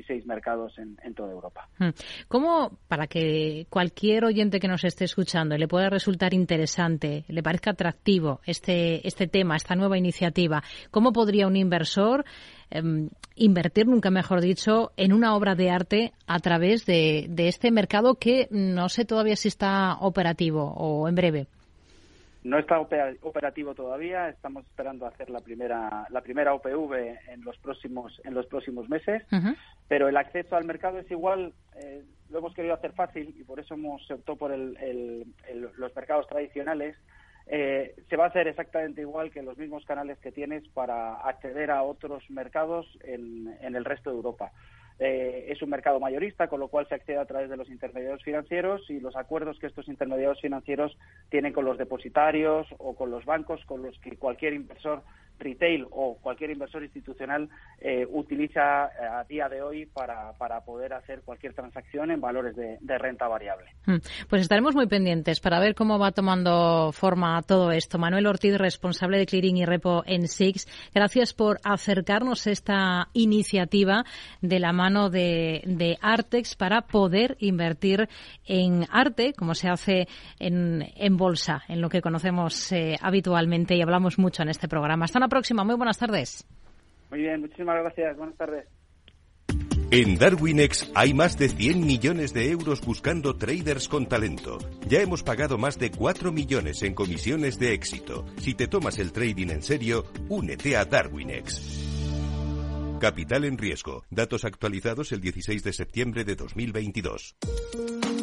16 mercados en, toda Europa. Hmm. ¿Cómo, para que cualquier oyente que nos esté escuchando le pueda resultar interesante, le parezca atractivo este, este tema, esta nueva iniciativa, cómo podría un inversor em, invertir, nunca mejor dicho, en una obra de arte a través de, de este mercado que no sé todavía si está operativo o en breve? No está operativo todavía, estamos esperando hacer la primera la primera OPV en los próximos en los próximos meses, pero el acceso al mercado es igual, eh, lo hemos querido hacer fácil y por eso hemos optado por los mercados tradicionales. Eh, se va a hacer exactamente igual que los mismos canales que tienes para acceder a otros mercados en, en el resto de Europa. Eh, es un mercado mayorista, con lo cual se accede a través de los intermediarios financieros y los acuerdos que estos intermediarios financieros tienen con los depositarios o con los bancos, con los que cualquier inversor retail o cualquier inversor institucional eh, utiliza eh, a día de hoy para, para, poder hacer cualquier transacción en valores de, renta variable. Hmm. Pues estaremos muy pendientes para ver cómo va tomando forma todo esto. Manuel Ortiz, responsable de Clearing y Repo en SIX, gracias por acercarnos esta iniciativa de la mano de, de Artex para poder invertir en arte, como se hace en, en bolsa, en lo que conocemos eh, habitualmente y hablamos mucho en este programa. Próxima. Muy buenas tardes. Muy bien, muchísimas gracias. Buenas tardes. En Darwinex hay más de 100 millones de euros buscando traders con talento. Ya hemos pagado más de 4 millones en comisiones de éxito. Si te tomas el trading en serio, únete a Darwinex. Capital en riesgo. Datos actualizados el 16 de septiembre de 2022.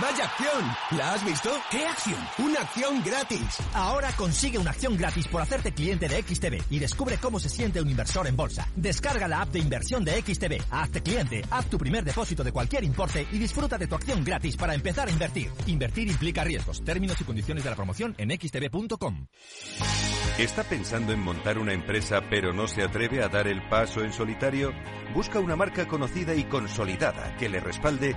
¡Vaya acción! ¿La has visto? ¿Qué acción? ¡Una acción gratis! Ahora consigue una acción gratis por hacerte cliente de XTB y descubre cómo se siente un inversor en bolsa. Descarga la app de inversión de XTB, hazte cliente, haz tu primer depósito de cualquier importe y disfruta de tu acción gratis para empezar a invertir. Invertir implica riesgos. Términos y condiciones de la promoción en xtb.com. ¿Está pensando en montar una empresa pero no se atreve a dar el paso en solitario? Busca una marca conocida y consolidada que le respalde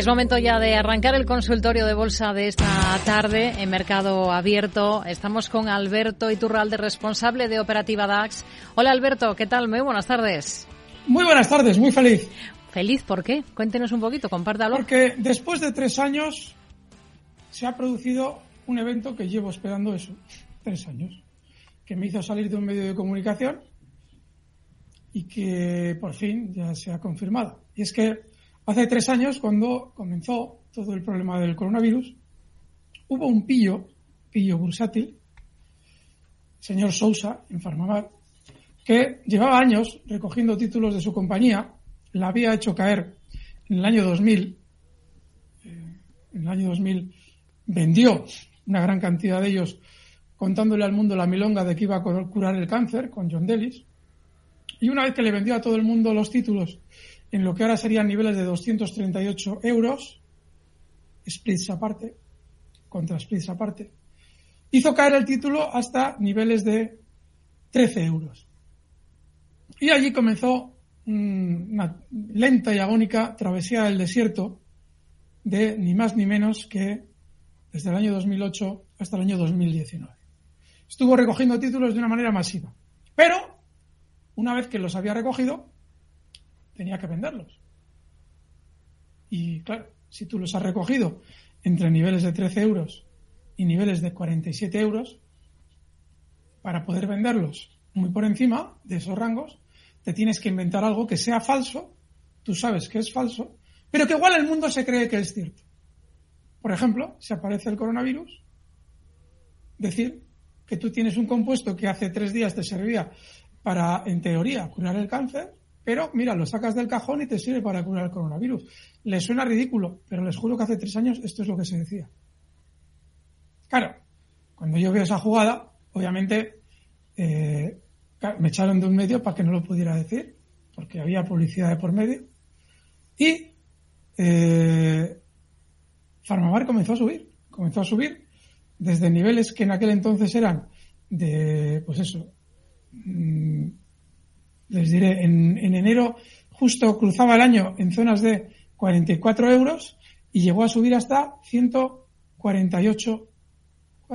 Es momento ya de arrancar el consultorio de bolsa de esta tarde en Mercado Abierto. Estamos con Alberto Iturralde, responsable de Operativa DAX. Hola Alberto, ¿qué tal? Muy buenas tardes. Muy buenas tardes, muy feliz. ¿Feliz por qué? Cuéntenos un poquito, compártalo. Porque después de tres años se ha producido un evento que llevo esperando eso, tres años, que me hizo salir de un medio de comunicación y que por fin ya se ha confirmado. Y es que Hace tres años, cuando comenzó todo el problema del coronavirus, hubo un pillo, pillo bursátil, señor Sousa, en Farmamar, que llevaba años recogiendo títulos de su compañía, la había hecho caer en el año 2000, eh, en el año 2000 vendió una gran cantidad de ellos contándole al mundo la milonga de que iba a curar el cáncer con John Dellis. Y una vez que le vendió a todo el mundo los títulos en lo que ahora serían niveles de 238 euros, splits aparte, contra splits aparte, hizo caer el título hasta niveles de 13 euros. Y allí comenzó una lenta y agónica travesía del desierto de ni más ni menos que desde el año 2008 hasta el año 2019 estuvo recogiendo títulos de una manera masiva. Pero, una vez que los había recogido, tenía que venderlos. Y claro, si tú los has recogido entre niveles de 13 euros y niveles de 47 euros, para poder venderlos muy por encima de esos rangos, te tienes que inventar algo que sea falso, tú sabes que es falso, pero que igual el mundo se cree que es cierto. Por ejemplo, si aparece el coronavirus, decir que tú tienes un compuesto que hace tres días te servía para, en teoría, curar el cáncer, pero mira, lo sacas del cajón y te sirve para curar el coronavirus. Les suena ridículo, pero les juro que hace tres años esto es lo que se decía. Claro, cuando yo veo esa jugada, obviamente eh, me echaron de un medio para que no lo pudiera decir, porque había publicidad de por medio. Y eh, comenzó a subir, comenzó a subir desde niveles que en aquel entonces eran de, pues eso, mm, les diré, en, enero justo cruzaba el año en zonas de 44 euros y llegó a subir hasta 148,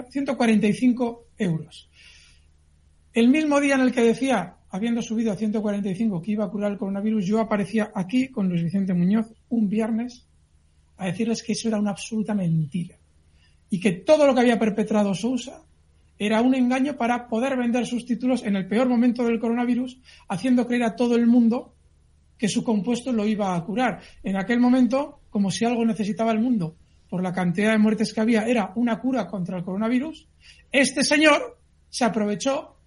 145 euros. El mismo día en el que decía, habiendo subido a 145, que iba a curar el coronavirus, yo aparecía aquí con Luis Vicente Muñoz un viernes a decirles que eso era una absoluta mentira y que todo lo que había perpetrado Sousa era un engaño para poder vender sus títulos en el peor momento del coronavirus, haciendo creer a todo el mundo que su compuesto lo iba a curar. En aquel momento, como si algo necesitaba el mundo por la cantidad de muertes que había, era una cura contra el coronavirus, este señor se aprovechó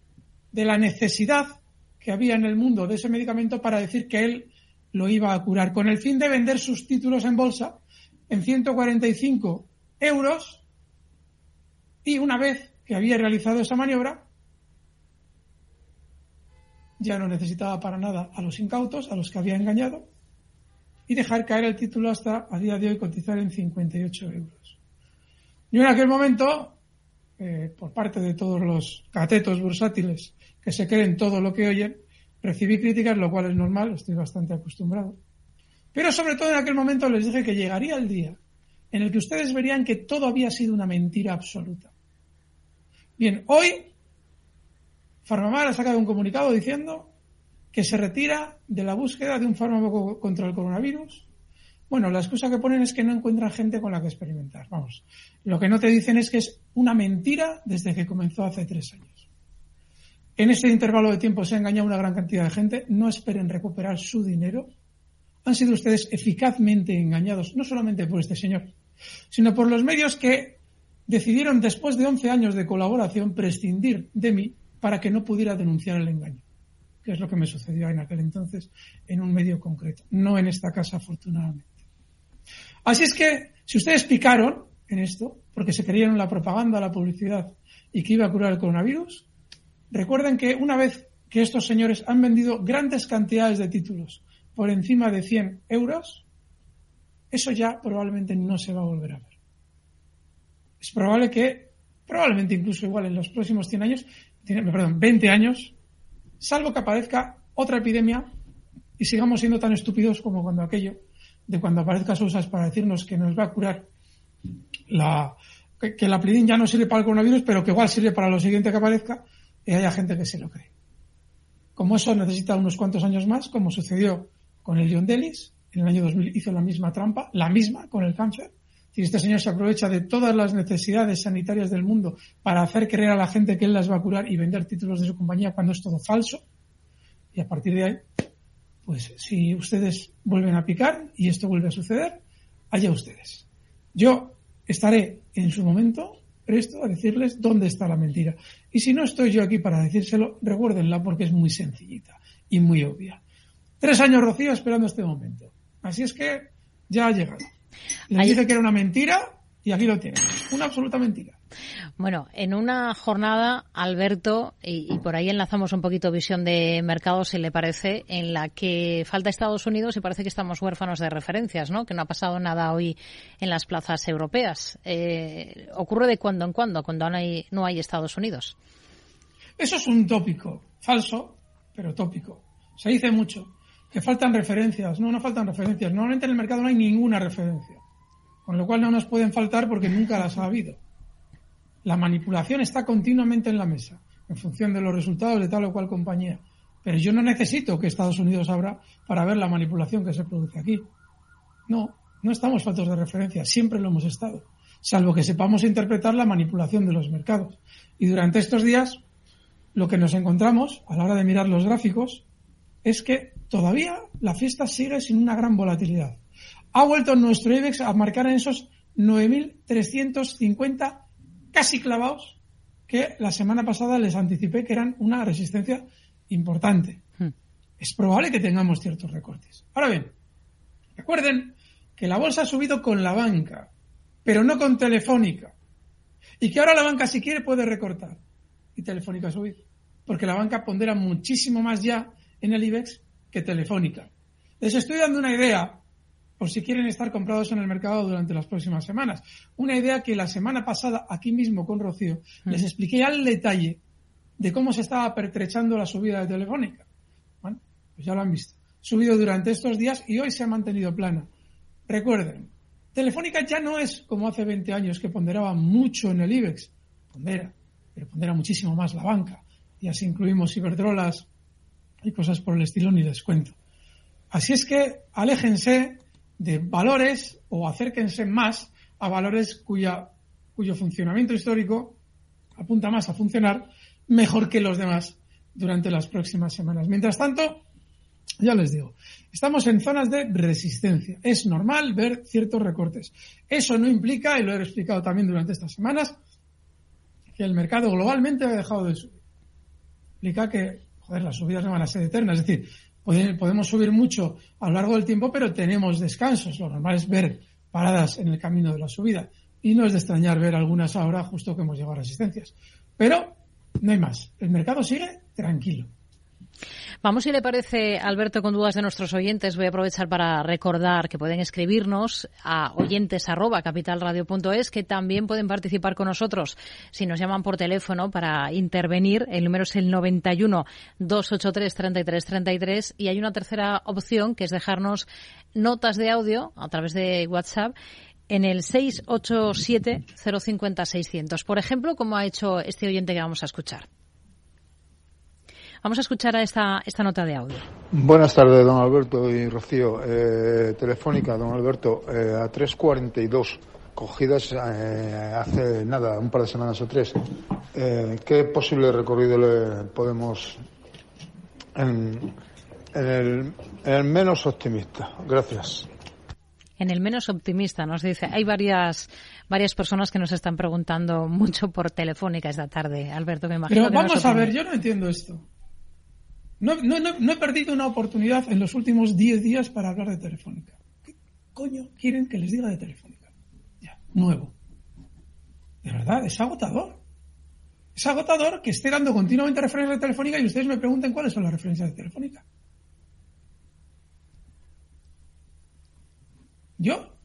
de la necesidad que había en el mundo de ese medicamento para decir que él lo iba a curar, con el fin de vender sus títulos en bolsa en 145 euros y una vez que había realizado esa maniobra, ya no necesitaba para nada a los incautos, a los que había engañado, y dejar caer el título hasta a día de hoy cotizar en 58 euros. Yo en aquel momento, eh, por parte de todos los catetos bursátiles que se creen todo lo que oyen, recibí críticas, lo cual es normal, estoy bastante acostumbrado. Pero sobre todo en aquel momento les dije que llegaría el día en el que ustedes verían que todo había sido una mentira absoluta. Bien, hoy Farmamar ha sacado un comunicado diciendo que se retira de la búsqueda de un fármaco contra el coronavirus. Bueno, la excusa que ponen es que no encuentran gente con la que experimentar. Vamos, lo que no te dicen es que es una mentira desde que comenzó hace tres años. En ese intervalo de tiempo se ha engañado una gran cantidad de gente. No esperen recuperar su dinero. Han sido ustedes eficazmente engañados, no solamente por este señor, sino por los medios que decidieron, después de 11 años de colaboración, prescindir de mí para que no pudiera denunciar el engaño, que es lo que me sucedió en aquel entonces en un medio concreto, no en esta casa, afortunadamente. Así es que, si ustedes picaron en esto, porque se creyeron la propaganda, la publicidad y que iba a curar el coronavirus, recuerden que una vez que estos señores han vendido grandes cantidades de títulos por encima de 100 euros, eso ya probablemente no se va a volver a ver es probable que, probablemente incluso igual en los próximos 100 años, perdón, 20 años, salvo que aparezca otra epidemia y sigamos siendo tan estúpidos como cuando aquello de cuando aparezca Sousas para decirnos que nos va a curar la, que, la plidin ya no sirve para el coronavirus, pero que igual sirve para lo siguiente que aparezca, y haya gente que se lo cree. Como eso necesita unos cuantos años más, como sucedió con el John Delis, en el año 2000 hizo la misma trampa, la misma con el cáncer, y este señor se aprovecha de todas las necesidades sanitarias del mundo para hacer creer a la gente que él las va a curar y vender títulos de su compañía cuando es todo falso. Y a partir de ahí, pues si ustedes vuelven a picar y esto vuelve a suceder, allá ustedes. Yo estaré en su momento presto a decirles dónde está la mentira. Y si no estoy yo aquí para decírselo, recuérdenla porque es muy sencillita y muy obvia. Tres años Rocío esperando este momento. Así es que ya ha llegado. Le dice que era una mentira y aquí lo tienen. Una absoluta mentira. Bueno, en una jornada, Alberto, y, por ahí enlazamos un poquito visión de mercado, si le parece, en la que falta Estados Unidos y parece que estamos huérfanos de referencias, ¿no? Que no ha pasado nada hoy en las plazas europeas. Eh, ocurre de cuando en cuando, cuando no hay, no hay Estados Unidos. Eso es un tópico, falso, pero tópico. Se dice mucho que faltan referencias. No, no faltan referencias. Normalmente en el mercado no hay ninguna referencia. Con lo cual no nos pueden faltar porque nunca las ha habido. La manipulación está continuamente en la mesa, en función de los resultados de tal o cual compañía. Pero yo no necesito que Estados Unidos abra para ver la manipulación que se produce aquí. No, no estamos faltos de referencia, siempre lo hemos estado, salvo que sepamos interpretar la manipulación de los mercados. Y durante estos días, lo que nos encontramos a la hora de mirar los gráficos es que todavía la fiesta sigue sin una gran volatilidad. Ha vuelto nuestro IBEX a marcar en esos 9.350 casi clavados que la semana pasada les anticipé que eran una resistencia importante. Hmm. Es probable que tengamos ciertos recortes. Ahora bien, recuerden que la bolsa ha subido con la banca, pero no con Telefónica. Y que ahora la banca si quiere puede recortar y Telefónica subir. Porque la banca pondera muchísimo más ya en el IBEX que Telefónica. Les estoy dando una idea por si quieren estar comprados en el mercado durante las próximas semanas. Una idea que la semana pasada, aquí mismo con Rocío, mm. les expliqué al detalle de cómo se estaba pertrechando la subida de Telefónica. Bueno, pues ya lo han visto. Subido durante estos días y hoy se ha mantenido plana. Recuerden, Telefónica ya no es como hace 20 años que ponderaba mucho en el IBEX. Pondera, pero pondera muchísimo más la banca. Y así incluimos Iberdrolas y cosas por el estilo, ni les cuento. Así es que aléjense de valores o acérquense más a valores cuya, cuyo funcionamiento histórico apunta más a funcionar mejor que los demás durante las próximas semanas. Mientras tanto, ya les digo, estamos en zonas de resistencia. Es normal ver ciertos recortes. Eso no implica, y lo he explicado también durante estas semanas, que el mercado globalmente ha dejado de subir. Implica que, joder, las subidas no van a ser eternas. Es decir, podemos subir mucho a lo largo del tiempo, pero tenemos descansos. Lo normal es ver paradas en el camino de la subida. Y no es de extrañar ver algunas ahora justo que hemos llegado a resistencias. Pero no hay más. El mercado sigue tranquilo. Vamos, si le parece, Alberto, con dudas de nuestros oyentes, voy a aprovechar para recordar que pueden escribirnos a oyentes@capitalradio.es, que también pueden participar con nosotros si nos llaman por teléfono para intervenir. El número es el 91 283 33 33 y hay una tercera opción que es dejarnos notas de audio a través de WhatsApp en el 687 050 600. Por ejemplo, como ha hecho este oyente que vamos a escuchar. Vamos a escuchar a esta, esta nota de audio. Buenas tardes, don Alberto y Rocío. Eh, telefónica, don Alberto, eh, a 3.42, cogidas eh, hace nada, un par de semanas o tres. Eh, ¿Qué posible recorrido le podemos en, en, el, en el menos optimista? Gracias en el menos optimista, nos dice. Hay varias varias personas que nos están preguntando mucho por Telefónica esta tarde. Alberto, me imagino. Pero vamos a ver, yo no entiendo esto. No, he perdido una oportunidad en los últimos 10 días para hablar de Telefónica. ¿Qué coño quieren que les diga de Telefónica? Ya, nuevo. De verdad, es agotador. Es agotador que esté dando continuamente referencias de Telefónica y ustedes me pregunten cuáles son las referencias de Telefónica. Yo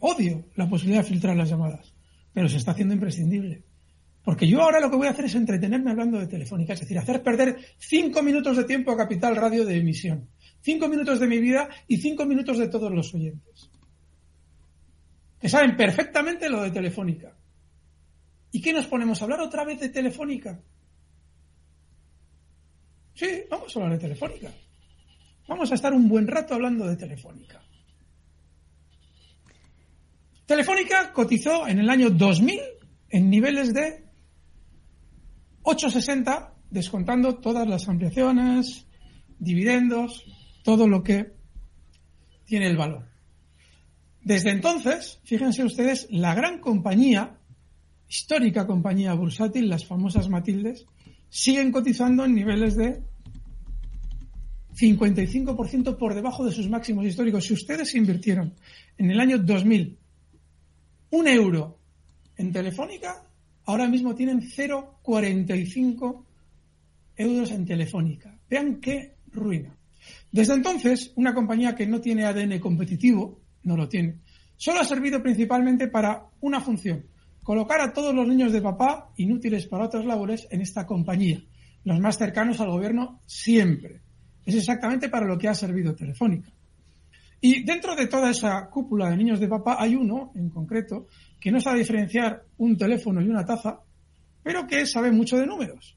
odio la posibilidad de filtrar las llamadas, pero se está haciendo imprescindible. Porque yo ahora lo que voy a hacer es entretenerme hablando de Telefónica, es decir, hacer perder cinco minutos de tiempo a Capital Radio de emisión. Cinco minutos de mi vida y cinco minutos de todos los oyentes. Que saben perfectamente lo de Telefónica. ¿Y qué nos ponemos a hablar otra vez de Telefónica? Sí, vamos a hablar de Telefónica. Vamos a estar un buen rato hablando de Telefónica. Telefónica cotizó en el año 2000 en niveles de 860 descontando todas las ampliaciones, dividendos, todo lo que tiene el valor. Desde entonces, fíjense ustedes, la gran compañía histórica compañía bursátil, las famosas Matildes, siguen cotizando en niveles de 55% por debajo de sus máximos históricos. Si ustedes invirtieron en el año 2000 un euro en Telefónica, ahora mismo tienen 0,45 euros en Telefónica. Vean qué ruina. Desde entonces, una compañía que no tiene ADN competitivo, no lo tiene, solo ha servido principalmente para una función, colocar a todos los niños de papá, inútiles para otras labores, en esta compañía, los más cercanos al gobierno siempre. Es exactamente para lo que ha servido Telefónica. Y dentro de toda esa cúpula de niños de papá hay uno, en concreto, que no sabe diferenciar un teléfono y una taza, pero que sabe mucho de números.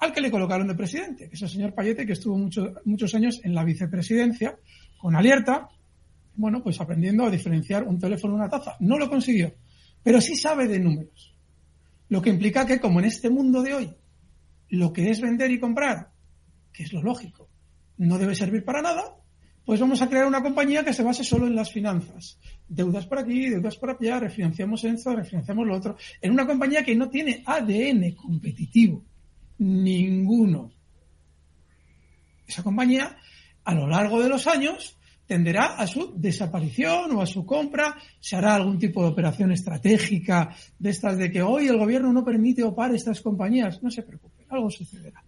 Al que le colocaron de presidente, que es el señor Payete, que estuvo muchos años en la vicepresidencia, con alerta, bueno, pues aprendiendo a diferenciar un teléfono y una taza. No lo consiguió pero sí sabe de números. Lo que implica que, como en este mundo de hoy, lo que es vender y comprar, que es lo lógico, no debe servir para nada, pues vamos a crear una compañía que se base solo en las finanzas. Deudas por aquí, deudas por allá, refinanciamos esto, refinanciamos lo otro. En una compañía que no tiene ADN competitivo. Ninguno. Esa compañía, a lo largo de los años, tenderá a su desaparición o a su compra, se hará algún tipo de operación estratégica de estas de que hoy el gobierno no permite opar estas compañías. No se preocupe, algo sucederá.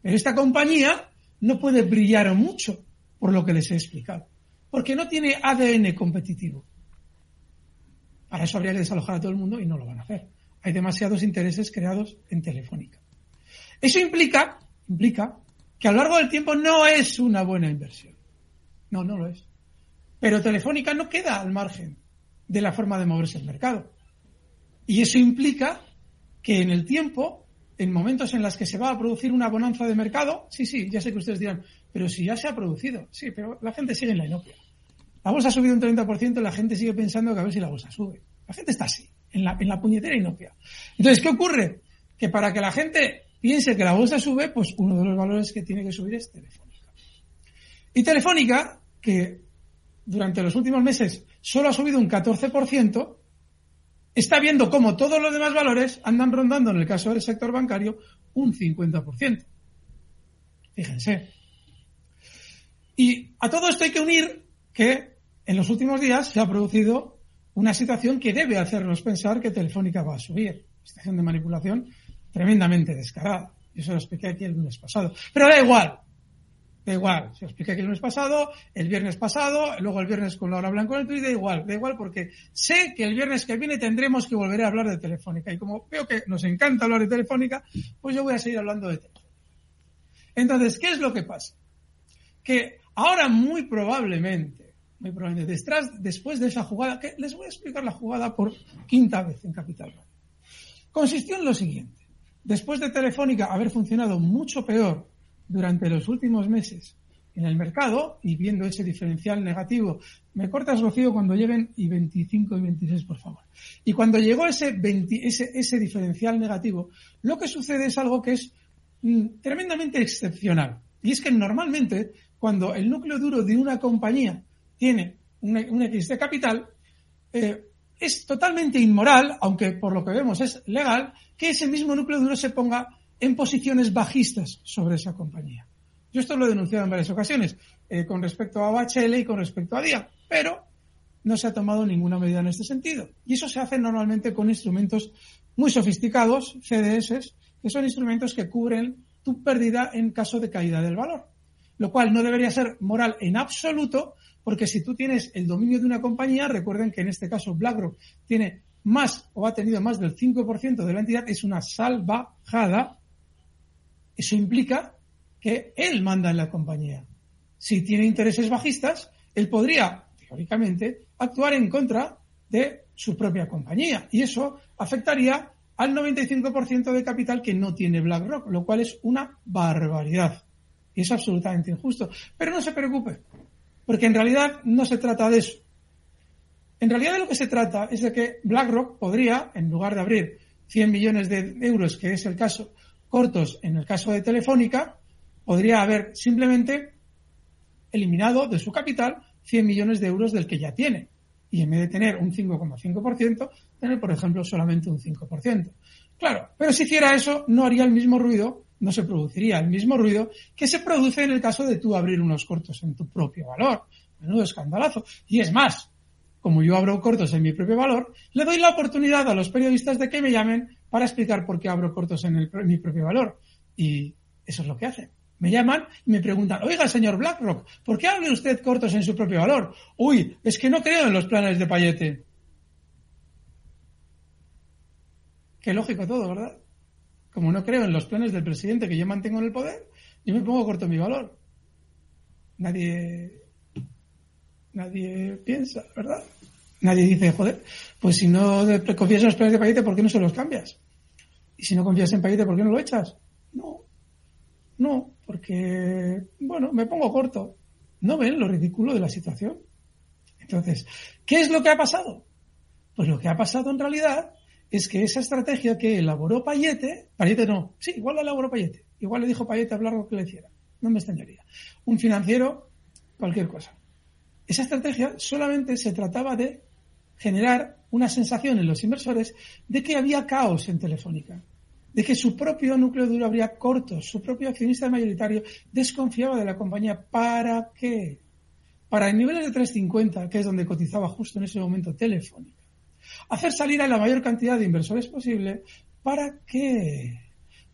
Pero esta compañía no puede brillar mucho, por lo que les he explicado, porque no tiene ADN competitivo. Para eso habría que desalojar a todo el mundo y no lo van a hacer. Hay demasiados intereses creados en Telefónica. Eso implica, implica que a lo largo del tiempo no es una buena inversión. No, no lo es. Pero Telefónica no queda al margen de la forma de moverse el mercado. Y eso implica que en el tiempo, en momentos en los que se va a producir una bonanza de mercado, sí, sí, ya sé que ustedes dirán, pero si ya se ha producido, sí, pero la gente sigue en la inopia. La bolsa ha subido un 30% y la gente sigue pensando que a ver si la bolsa sube. La gente está así, en la, en la puñetera inopia. Entonces, ¿qué ocurre? Que para que la gente piense que la bolsa sube, pues uno de los valores que tiene que subir es Telefónica. Y Telefónica que durante los últimos meses solo ha subido un 14%, está viendo cómo todos los demás valores andan rondando, en el caso del sector bancario, un 50%. Fíjense. Y a todo esto hay que unir que en los últimos días se ha producido una situación que debe hacernos pensar que Telefónica va a subir. Situación de manipulación tremendamente descarada. Eso lo expliqué aquí el lunes pasado. Pero da igual. Da igual, se expliqué que el lunes pasado, el viernes pasado, luego el viernes con Laura Blanco en el Twitter, da igual, da igual porque sé que el viernes que viene tendremos que volver a hablar de Telefónica. Y como veo que nos encanta hablar de Telefónica, pues yo voy a seguir hablando de Telefónica. Entonces, ¿qué es lo que pasa? Que ahora muy probablemente, muy probablemente, detrás, después de esa jugada, que les voy a explicar la jugada por quinta vez en Capital Consistió en lo siguiente. Después de Telefónica haber funcionado mucho peor durante los últimos meses en el mercado y viendo ese diferencial negativo. Me cortas, Rocío, cuando lleguen y 25 y 26, por favor. Y cuando llegó ese, ese, ese diferencial negativo, lo que sucede es algo que es mm, tremendamente excepcional. Y es que normalmente, cuando el núcleo duro de una compañía tiene un, X de capital, eh, es totalmente inmoral, aunque por lo que vemos es legal, que ese mismo núcleo duro se ponga en posiciones bajistas sobre esa compañía. Yo esto lo he denunciado en varias ocasiones eh, con respecto a BHL y con respecto a DIA, pero no se ha tomado ninguna medida en este sentido. Y eso se hace normalmente con instrumentos muy sofisticados, CDS, que son instrumentos que cubren tu pérdida en caso de caída del valor. Lo cual no debería ser moral en absoluto, porque si tú tienes el dominio de una compañía, recuerden que en este caso BlackRock tiene más o ha tenido más del 5% de la entidad, es una salvajada eso implica que él manda en la compañía. Si tiene intereses bajistas, él podría, teóricamente, actuar en contra de su propia compañía. Y eso afectaría al 95% de capital que no tiene BlackRock, lo cual es una barbaridad. Y es absolutamente injusto. Pero no se preocupe, porque en realidad no se trata de eso. En realidad de lo que se trata es de que BlackRock podría, en lugar de abrir 100 millones de euros, que es el caso, cortos en el caso de Telefónica, podría haber simplemente eliminado de su capital 100 millones de euros del que ya tiene. Y en vez de tener un 5,5%, tener, por ejemplo, solamente un 5%. Claro, pero si hiciera eso, no haría el mismo ruido, no se produciría el mismo ruido que se produce en el caso de tú abrir unos cortos en tu propio valor. Menudo escandalazo. Y es más, como yo abro cortos en mi propio valor, le doy la oportunidad a los periodistas de que me llamen para explicar por qué abro cortos en, el, mi propio valor. Y eso es lo que hacen. Me llaman y me preguntan, oiga, señor BlackRock, ¿por qué abre usted cortos en su propio valor? Uy, es que no creo en los planes de Payete. Qué lógico todo, ¿verdad? Como no creo en los planes del presidente que yo mantengo en el poder, yo me pongo corto mi valor. Nadie, nadie piensa, ¿verdad? Nadie dice, joder, pues si no confías en los planes de Payete, ¿por qué no se los cambias? Y si no confías en Payete, ¿por qué no lo echas? No, no, porque, bueno, me pongo corto. ¿No ven lo ridículo de la situación? Entonces, ¿qué es lo que ha pasado? Pues lo que ha pasado en realidad es que esa estrategia que elaboró Payete, Payete no, sí, igual la elaboró Payete, igual le dijo Payete hablar lo que le hiciera, no me extrañaría. Un financiero, cualquier cosa. Esa estrategia solamente se trataba de generar una sensación en los inversores de que había caos en Telefónica, de que su propio núcleo duro habría cortos, su propio accionista mayoritario desconfiaba de la compañía. ¿Para qué? Para el niveles de 350, que es donde cotizaba justo en ese momento Telefónica hacer salir a la mayor cantidad de inversores posible. ¿Para qué?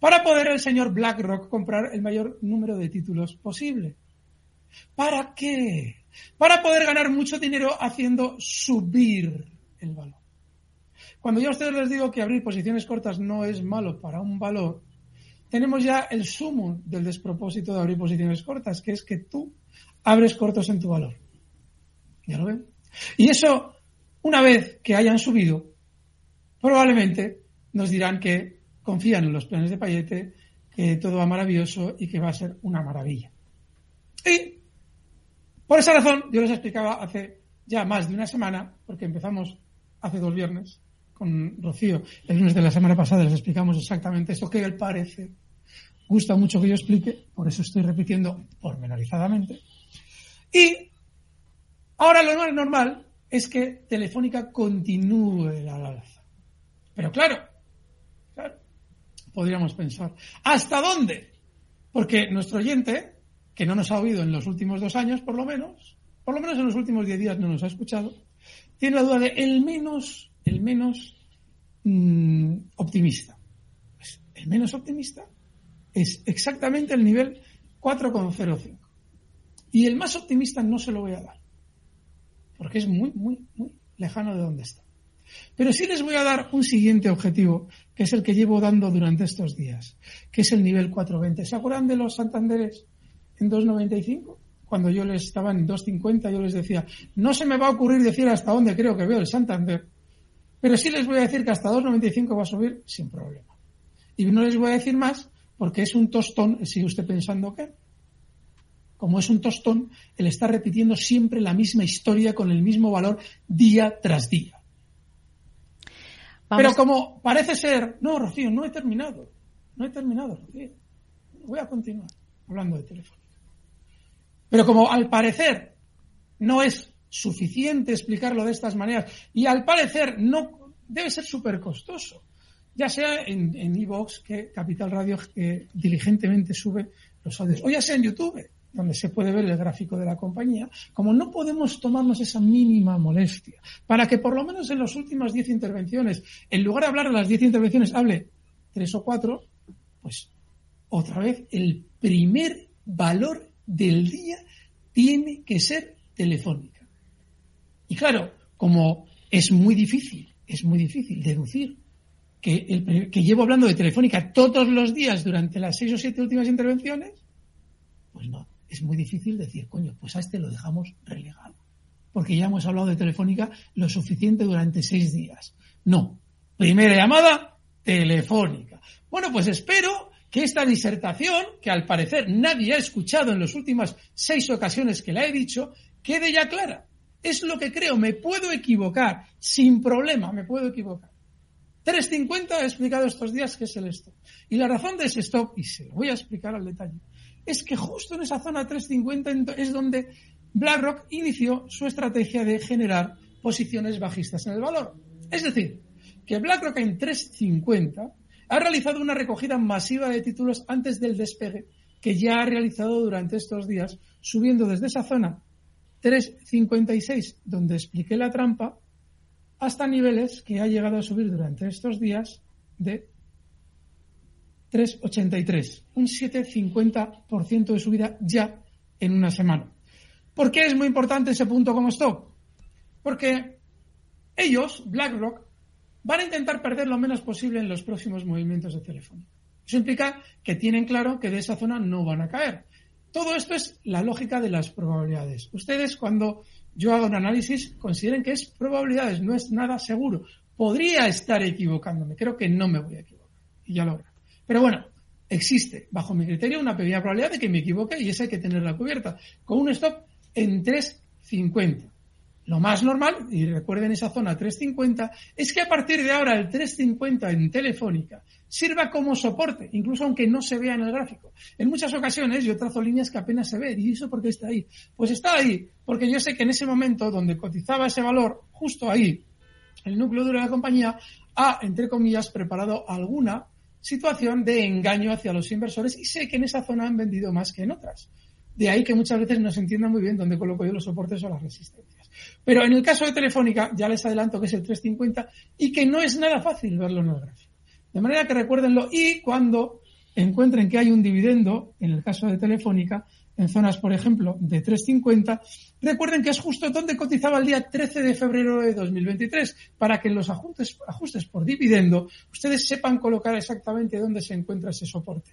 Para poder el señor BlackRock comprar el mayor número de títulos posible. ¿Para qué? Para poder ganar mucho dinero haciendo subir el valor. Cuando yo a ustedes les digo que abrir posiciones cortas no es malo para un valor, tenemos ya el sumo del despropósito de abrir posiciones cortas, que es que tú abres cortos en tu valor. ¿Ya lo ven? Y eso una vez que hayan subido, probablemente nos dirán que confían en los planes de Payete, que todo va maravilloso y que va a ser una maravilla. Y por esa razón yo les explicaba hace ya más de una semana, porque empezamos hace dos viernes con Rocío, el lunes de la semana pasada les explicamos exactamente esto que él parece. Gusta mucho que yo explique, por eso estoy repitiendo pormenorizadamente. Y ahora lo normal es que Telefónica continúe la alza. Pero claro, claro, podríamos pensar, ¿hasta dónde? Porque nuestro oyente, que no nos ha oído en los últimos dos años, por lo menos, por lo menos en los últimos diez días no nos ha escuchado, tiene la duda de el menos, el menos mm, optimista. Pues el menos optimista es exactamente el nivel 4,05. Y el más optimista no se lo voy a dar porque es muy, muy, muy lejano de donde está. Pero sí les voy a dar un siguiente objetivo, que es el que llevo dando durante estos días, que es el nivel 420. ¿Se acuerdan de los Santanderes en 295? Cuando yo les estaba en 250, yo les decía, no se me va a ocurrir decir hasta dónde creo que veo el Santander, pero sí les voy a decir que hasta 295 va a subir sin problema. Y no les voy a decir más porque es un tostón, sigue usted pensando que como es un tostón, él está repitiendo siempre la misma historia con el mismo valor día tras día. Pero como parece ser, no, Rocío, no he terminado. No he terminado, Rocío. Voy a continuar hablando de Telefónica. Pero como al parecer no es suficiente explicarlo de estas maneras y al parecer no debe ser súper costoso, ya sea en Evox, que Capital Radio diligentemente sube los audios, o ya sea en YouTube, donde se puede ver el gráfico de la compañía, como no podemos tomarnos esa mínima molestia para que por lo menos en las últimas 10 intervenciones, en lugar de hablar de las 10 intervenciones, hable tres o cuatro, pues otra vez el primer valor del día tiene que ser telefónica. Y claro, como es muy difícil, es muy difícil deducir que, el, que llevo hablando de telefónica todos los días durante las seis o siete últimas intervenciones, pues no, es muy difícil decir, coño, pues a este lo dejamos relegado. Porque ya hemos hablado de Telefónica lo suficiente durante seis días. No. Primera llamada, Telefónica. Bueno, pues espero que esta disertación, que al parecer nadie ha escuchado en las últimas seis ocasiones que la he dicho, quede ya clara. Es lo que creo, me puedo equivocar, sin problema, me puedo equivocar. 350 he explicado estos días que es el stop. Y la razón de ese stop, y se lo voy a explicar al detalle, es que justo en esa zona 350 es donde BlackRock inició su estrategia de generar posiciones bajistas en el valor. Es decir, que BlackRock en 350 ha realizado una recogida masiva de títulos antes del despegue que ya ha realizado durante estos días, subiendo desde esa zona 356, donde expliqué la trampa, hasta niveles que ha llegado a subir durante estos días de 3,83, un 7,50% de subida ya en una semana. ¿Por qué es muy importante ese punto como stop? Porque ellos, BlackRock, van a intentar perder lo menos posible en los próximos movimientos de teléfono. Eso implica que tienen claro que de esa zona no van a caer. Todo esto es la lógica de las probabilidades. Ustedes cuando yo hago un análisis consideren que es probabilidades, no es nada seguro. Podría estar equivocándome, creo que no me voy a equivocar. Y ya lo verán. Pero bueno, existe, bajo mi criterio, una pequeña probabilidad de que me equivoque y esa hay que tenerla cubierta, con un stop en 3.50. Lo más normal, y recuerden esa zona 350, es que a partir de ahora el 350 en Telefónica sirva como soporte, incluso aunque no se vea en el gráfico. En muchas ocasiones yo trazo líneas que apenas se ven. ¿Y eso por qué está ahí? Pues está ahí porque yo sé que en ese momento donde cotizaba ese valor, justo ahí, el núcleo duro de la compañía ha, entre comillas, preparado alguna situación de engaño hacia los inversores y sé que en esa zona han vendido más que en otras. De ahí que muchas veces no se entienda muy bien dónde coloco yo los soportes o las resistencias. Pero en el caso de Telefónica, ya les adelanto que es el 350 y que no es nada fácil verlo en el gráfico. De manera que recuérdenlo y cuando encuentren que hay un dividendo, en el caso de Telefónica, en zonas, por ejemplo, de 350, recuerden que es justo donde cotizaba el día 13 de febrero de 2023, para que en los ajustes, ajustes por dividendo ustedes sepan colocar exactamente dónde se encuentra ese soporte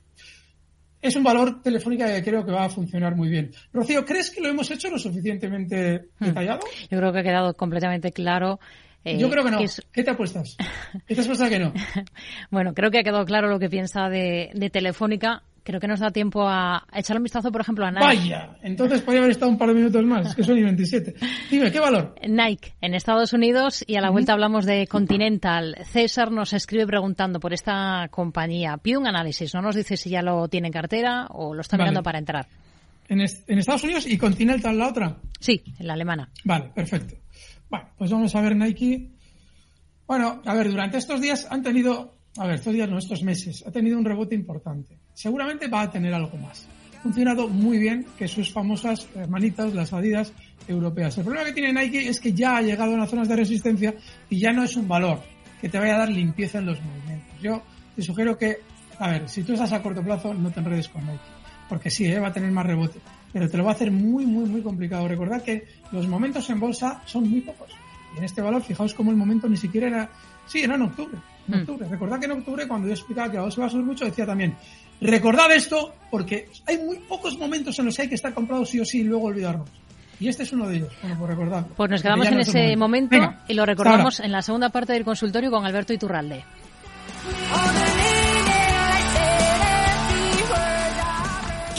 es un valor telefónica que creo que va a funcionar muy bien. Rocío, ¿crees que lo hemos hecho lo suficientemente hmm. detallado? Yo creo que ha quedado completamente claro. Eh, Yo creo que no. ¿Qué te apuestas? ¿Qué te apuestas que no? bueno, creo que ha quedado claro lo que piensa de, de Telefónica creo que nos da tiempo a, echar un vistazo, por ejemplo, a Nike. Vaya, entonces podría haber estado un par de minutos más, es que son y 27. Dime, ¿qué valor? Nike, en Estados Unidos, y a la vuelta hablamos de Continental. César nos escribe preguntando por esta compañía. Pide un análisis, no nos dice si ya lo tiene en cartera o lo está mirando para entrar. ¿En, ¿En, Estados Unidos y Continental la otra? Sí, en la alemana. Vale, perfecto. Bueno, pues vamos a ver Nike. Bueno, a ver, durante estos días han tenido a ver, estos días no, estos meses, ha tenido un rebote importante. Seguramente va a tener algo más. Ha funcionado muy bien que sus famosas hermanitas, las Adidas europeas. El problema que tiene Nike es que ya ha llegado a las zonas de resistencia y ya no es un valor que te vaya a dar limpieza en los movimientos. Yo te sugiero que, a ver, si tú estás a corto plazo, no te enredes con Nike. Porque sí, ¿eh? va a tener más rebote. Pero te lo va a hacer muy, muy, muy complicado. Recordad que los momentos en bolsa son muy pocos. Y en este valor, fijaos cómo el momento ni siquiera era, sí, era en octubre en mm. octubre. Recordad que en octubre, cuando yo explicaba que la bolsa va a subir mucho, decía también, recordad esto porque hay muy pocos momentos en los que hay que estar comprado sí o sí y luego olvidarnos. Y este es uno de ellos, bueno, por recordar. Pues nos quedamos en ese momento, y lo recordamos en la segunda parte del consultorio con Alberto Iturralde.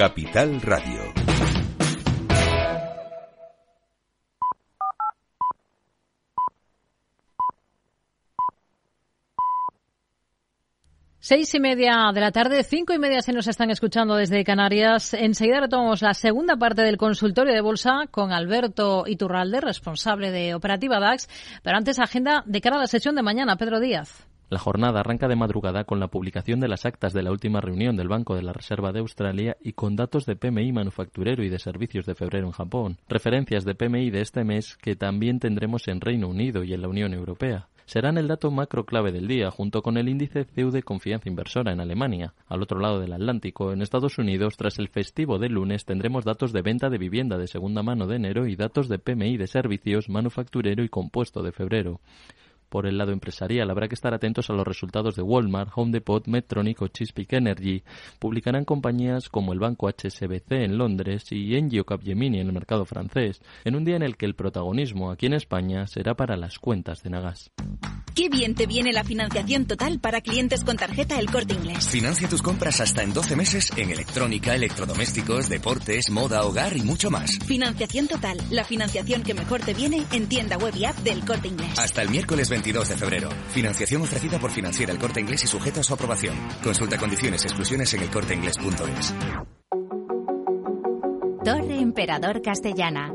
Capital Radio. Seis y media de la tarde, cinco y media se nos están escuchando desde Canarias. Enseguida retomamos la segunda parte del consultorio de bolsa con Alberto Iturralde, responsable de Operativa DAX. Pero antes, agenda de cara a la sesión de mañana. Pedro Díaz. La jornada arranca de madrugada con la publicación de las actas de la última reunión del Banco de la Reserva de Australia y con datos de PMI manufacturero y de servicios de febrero en Japón, referencias de PMI de este mes que también tendremos en Reino Unido y en la Unión Europea serán el dato macro clave del día, junto con el índice CEU de confianza inversora en Alemania. Al otro lado del Atlántico, en Estados Unidos, tras el festivo del lunes, tendremos datos de venta de vivienda de segunda mano de enero y datos de PMI de servicios, manufacturero y compuesto de febrero. Por el lado empresarial, habrá que estar atentos a los resultados de Walmart, Home Depot, Medtronic o Chesapeake Energy. Publicarán compañías como el banco HSBC en Londres y Engie o Capgemini en el mercado francés, en un día en el que el protagonismo aquí en España será para las cuentas de Nagas. Qué bien te viene la financiación total para clientes con tarjeta El Corte Inglés. Financia tus compras hasta en 12 meses en electrónica, electrodomésticos, deportes, moda, hogar y mucho más. Financiación total, la financiación que mejor te viene en tienda web y app del Corte Inglés. Hasta el miércoles 22 de febrero. Financiación ofrecida por Financiera El Corte Inglés y sujeta a su aprobación. Consulta condiciones y exclusiones en elcorteinglés.es. Torre Emperador Castellana.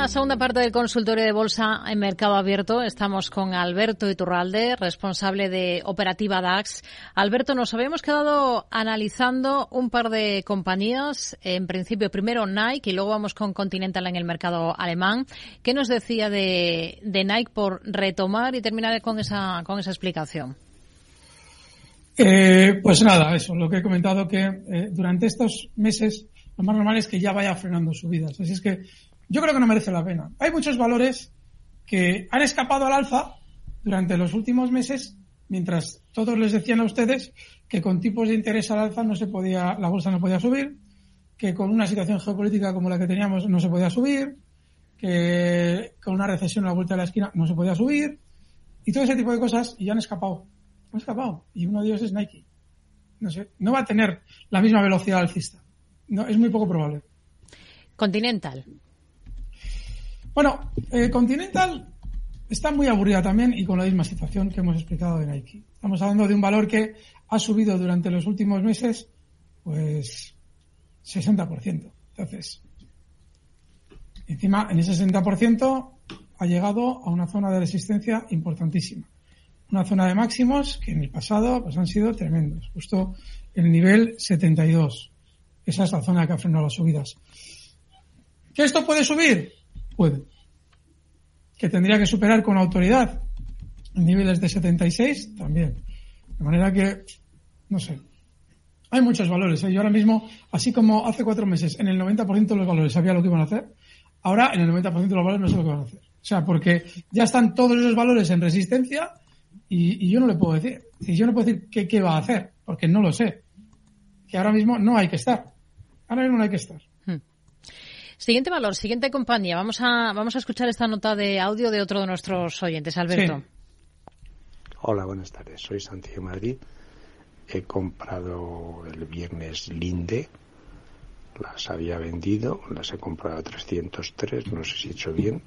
la segunda parte del consultorio de bolsa en mercado abierto. Estamos con Alberto Iturralde, responsable de Operativa DAX. Alberto, nos habíamos quedado analizando un par de compañías. En principio, primero Nike y luego vamos con Continental en el mercado alemán. ¿Qué nos decía de, Nike por retomar y terminar con esa, con esa explicación? Eh, pues nada, eso, lo que he comentado que eh, durante estos meses lo más normal es que ya vaya frenando subidas. Así es que yo creo que no merece la pena. Hay muchos valores que han escapado al alza durante los últimos meses, mientras todos les decían a ustedes que con tipos de interés al alza no se podía, la bolsa no podía subir, que con una situación geopolítica como la que teníamos no se podía subir, que con una recesión a la vuelta de la esquina no se podía subir, y todo ese tipo de cosas, y ya han escapado. Han escapado. Y uno de ellos es Nike. No sé, no va a tener la misma velocidad alcista. No, es muy poco probable. Continental. Bueno, eh, Continental está muy aburrida también y con la misma situación que hemos explicado de Nike. Estamos hablando de un valor que ha subido durante los últimos meses, pues, 60%. Entonces, encima, en ese 60% ha llegado a una zona de resistencia importantísima. Una zona de máximos que en el pasado pues, han sido tremendos. Justo el nivel 72. Esa es la zona que ha frenado las subidas. ¿Que esto puede subir? Puede. Que tendría que superar con autoridad niveles de 76 también. De manera que, no sé. Hay muchos valores. ¿eh? Yo ahora mismo, así como hace cuatro meses, en el 90% de los valores sabía lo que iban a hacer, ahora en el 90% de los valores no sé lo que van a hacer. O sea, porque ya están todos esos valores en resistencia y, yo no le puedo decir. Y yo no puedo decir qué, qué va a hacer, porque no lo sé. Que ahora mismo no hay que estar. Ahora mismo no hay que estar. Siguiente valor, siguiente compañía. Vamos a, vamos a escuchar esta nota de audio de otro de nuestros oyentes, Alberto. Hola, buenas tardes. Soy Santiago Madrid. He comprado el viernes Linde. Las había vendido, las he comprado a 303, no sé si he hecho bien.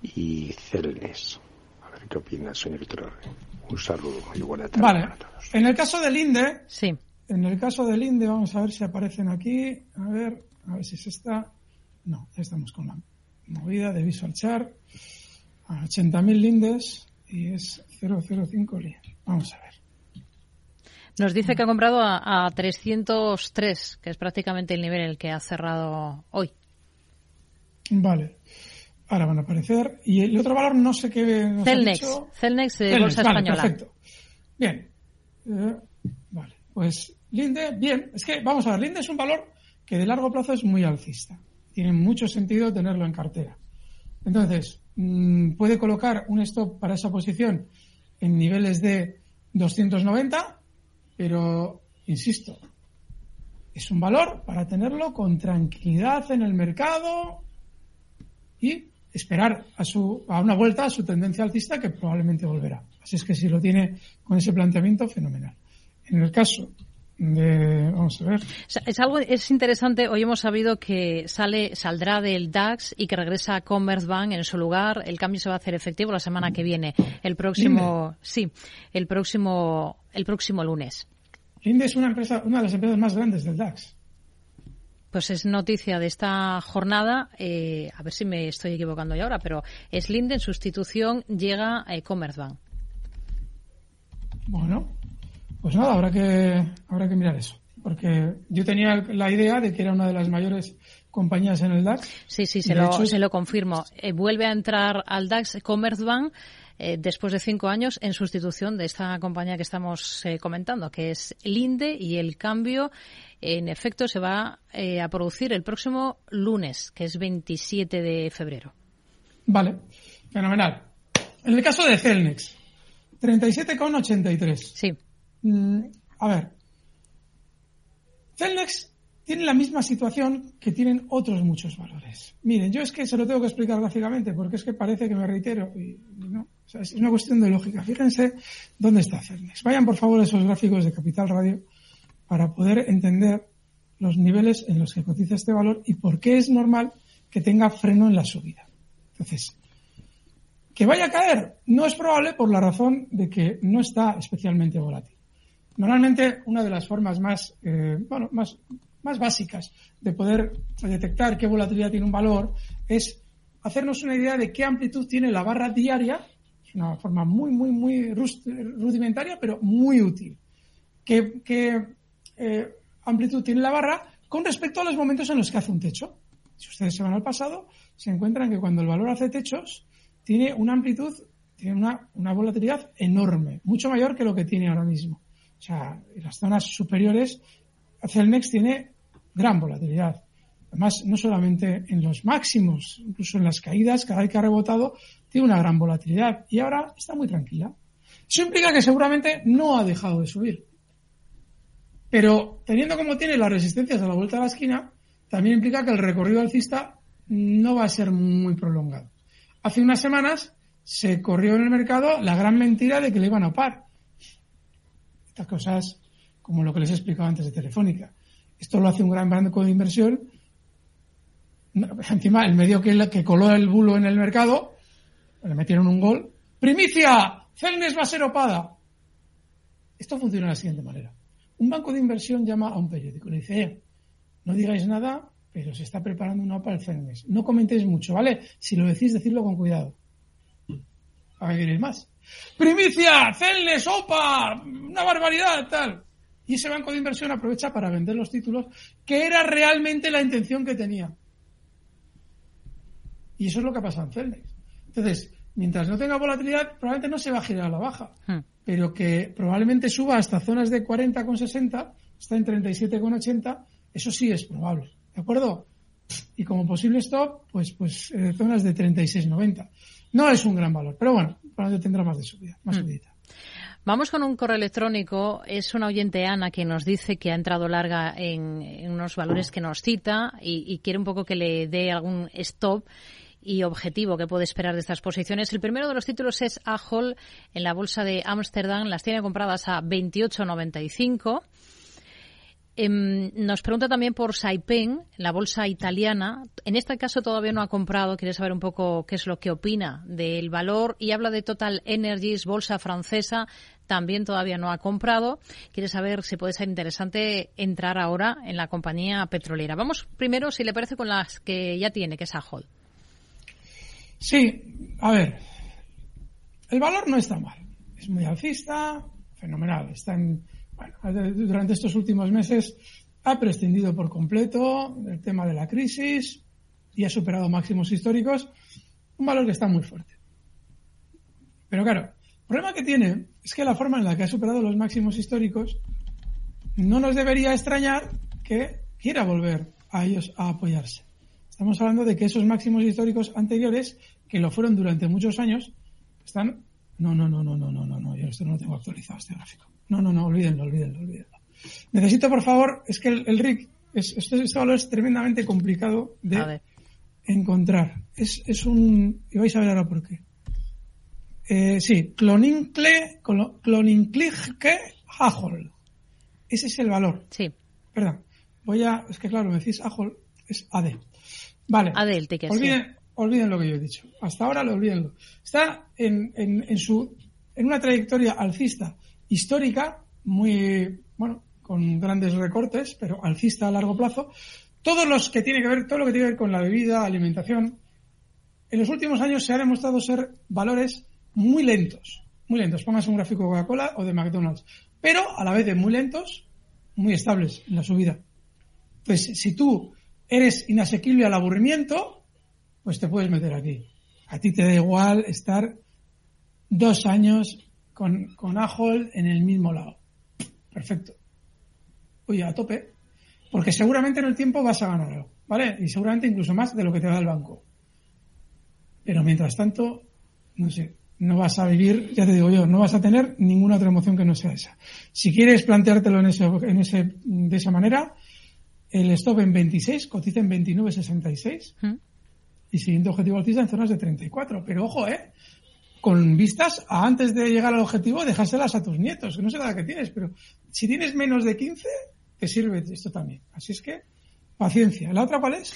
Y Celnes. A ver qué opina, señor Torre. Un saludo y buena tarde vale. para todos. En el caso del Linde, sí. En el caso del Linde, vamos a ver si aparecen aquí. A ver, a ver si se está. No, estamos con la movida de Visual Chart a 80.000 lindes y es 005 Vamos a ver. Nos dice que ha comprado a, 303, que es prácticamente el nivel en el que ha cerrado hoy. Vale. Ahora van a aparecer. Y el otro valor no sé qué. Nos Celnex. Ha Celnex, de Bolsa Española. Perfecto. Bien. Eh, vale. Pues Linde, bien. Es que, vamos a ver, Linde es un valor que de largo plazo es muy alcista. Tiene mucho sentido tenerlo en cartera. Entonces, mm, puede colocar un stop para esa posición en niveles de 290, pero, insisto, es un valor para tenerlo con tranquilidad en el mercado y esperar a, su, a una vuelta a su tendencia alcista que probablemente volverá. Así es que si lo tiene con ese planteamiento, fenomenal. En el caso vamos a ver. Es algo, es interesante. Hoy hemos sabido que sale, saldrá del DAX y que regresa a Commerzbank en su lugar. El cambio se va a hacer efectivo la semana que viene. El próximo, sí, el próximo, el próximo lunes. Linde es una empresa, una de las empresas más grandes del DAX. Pues es noticia de esta jornada, eh, a ver si me estoy equivocando ya ahora, pero es Linde en sustitución llega a Commerzbank. Bueno, pues nada, habrá que, habrá que mirar eso. Porque yo tenía la idea de que era una de las mayores compañías en el DAX. Sí, sí, se, lo, se lo confirmo. Eh, vuelve a entrar al DAX Commerzbank eh, después de cinco años en sustitución de esta compañía que estamos eh, comentando, que es Linde, y el cambio, en efecto, se va a producir el próximo lunes, que es 27 de febrero. Vale, fenomenal. En el caso de Celnex, 37,83. Sí. Mm, a ver, Celnex tiene la misma situación que tienen otros muchos valores. Miren, yo es que se lo tengo que explicar gráficamente porque es que parece que me reitero y, no. es una cuestión de lógica. Fíjense dónde está Celnex. Vayan por favor a esos gráficos de Capital Radio para poder entender los niveles en los que cotiza este valor y por qué es normal que tenga freno en la subida. Entonces, que vaya a caer no es probable por la razón de que no está especialmente volátil. Normalmente, una de las formas más, eh, bueno, más, más básicas de poder detectar qué volatilidad tiene un valor es hacernos una idea de qué amplitud tiene la barra diaria. Es una forma muy, muy, muy rudimentaria, pero muy útil. ¿Qué, eh, amplitud tiene la barra con respecto a los momentos en los que hace un techo? Si ustedes se van al pasado, se encuentran que cuando el valor hace techos, tiene una amplitud, tiene una, una volatilidad enorme, mucho mayor que lo que tiene ahora mismo. O sea, en las zonas superiores, Celnex tiene gran volatilidad. Además, no solamente en los máximos, incluso en las caídas, cada vez que ha rebotado, tiene una gran volatilidad. Y ahora está muy tranquila. Eso implica que seguramente no ha dejado de subir. Pero teniendo como tiene las resistencias a la vuelta de la esquina, también implica que el recorrido alcista no va a ser muy prolongado. Hace unas semanas se corrió en el mercado la gran mentira de que le iban a par estas cosas como lo que les he explicado antes de Telefónica. Esto lo hace un gran banco de inversión. Encima, el medio que, que coló el bulo en el mercado, le metieron un gol. ¡Primicia! Celnes va a ser opada. Esto funciona de la siguiente manera. Un banco de inversión llama a un periódico y le dice, eh, no digáis nada, pero se está preparando una OPA el Celnes. No comentéis mucho, ¿vale? Si lo decís, decidlo con cuidado. A ver, más. Primicia, Celnes, OPA, una barbaridad, tal. Y ese banco de inversión aprovecha para vender los títulos, que era realmente la intención que tenía. Y eso es lo que ha pasado en Celnex. Entonces, mientras no tenga volatilidad, probablemente no se va a girar a la baja, hmm. pero que probablemente suba hasta zonas de 40,60, está en 37,80, eso sí es probable. ¿De acuerdo? Y como posible stop, pues, pues eh, zonas de 36,90. No es un gran valor, pero bueno, probablemente tendrá más de subida, más mm. subida. Vamos con un correo electrónico. Es una oyente Ana que nos dice que ha entrado larga en, unos valores que nos cita y, quiere un poco que le dé algún stop y objetivo que puede esperar de estas posiciones. El primero de los títulos es Ahol en la bolsa de Ámsterdam. Las tiene compradas a 28.95. Em, nos pregunta también por Saipem, la bolsa italiana. En este caso todavía no ha comprado, quiere saber un poco qué es lo que opina del valor y habla de Total Energies, bolsa francesa, también todavía no ha comprado. Quiere saber si puede ser interesante entrar ahora en la compañía petrolera. Vamos primero, si le parece, con las que ya tiene, que es Ahol. Sí, a ver, el valor no está mal. Es muy alcista, fenomenal. Está en durante estos últimos meses ha prescindido por completo del tema de la crisis y ha superado máximos históricos Un valor que está muy fuerte. Pero claro, el problema que tiene es que la forma en la que ha superado los máximos históricos no nos debería extrañar que quiera volver a ellos a apoyarse. Estamos hablando de que esos máximos históricos anteriores, que lo fueron durante muchos años, están... No, no, no, no, no, no, no, no, yo esto no lo tengo actualizado, este gráfico. No, no, no, olvídenlo, olvídenlo, olvídenlo. Necesito, por favor, es que el, RIC, es, este, este, valor es tremendamente complicado de encontrar. Es, es un... Y vais a ver ahora por qué. Eh, sí, clonincle, cloninclige Hajol. Ese es el valor. Sí. Perdón. Voy a... Es que claro, me decís Hajol, es AD. Vale. Adel, te olviden, olviden lo que yo he dicho. Hasta ahora lo olvídenlo. Está en, en, en, su, en una trayectoria alcista histórica, muy, bueno, con grandes recortes, pero alcista a largo plazo. Todos los que tiene que ver, todo lo que tiene que ver con la bebida, alimentación, en los últimos años se ha demostrado ser valores muy lentos. Muy lentos. Póngase un gráfico de Coca-Cola o de McDonald's. Pero a la vez de muy lentos, muy estables en la subida. Pues si tú eres inasequible al aburrimiento, pues te puedes meter aquí. A ti te da igual estar dos años con, con Ajol en el mismo lado. Perfecto. Oye, a tope. Porque seguramente en el tiempo vas a ganar algo, ¿vale? Y seguramente incluso más de lo que te da el banco. Pero mientras tanto, no sé, no vas a vivir, ya te digo yo, no vas a tener ninguna otra emoción que no sea esa. Si quieres planteártelo en ese, en ese, de esa manera, el stop en 26, cotiza en 29,66 ¿Mm? Y siguiente objetivo alcista en zonas de 34. Pero ojo, ¿eh? Con vistas a antes de llegar al objetivo, dejárselas a tus nietos, que no sé nada que tienes, pero si tienes menos de 15, te sirve esto también. Así es que, paciencia. ¿La otra cuál es?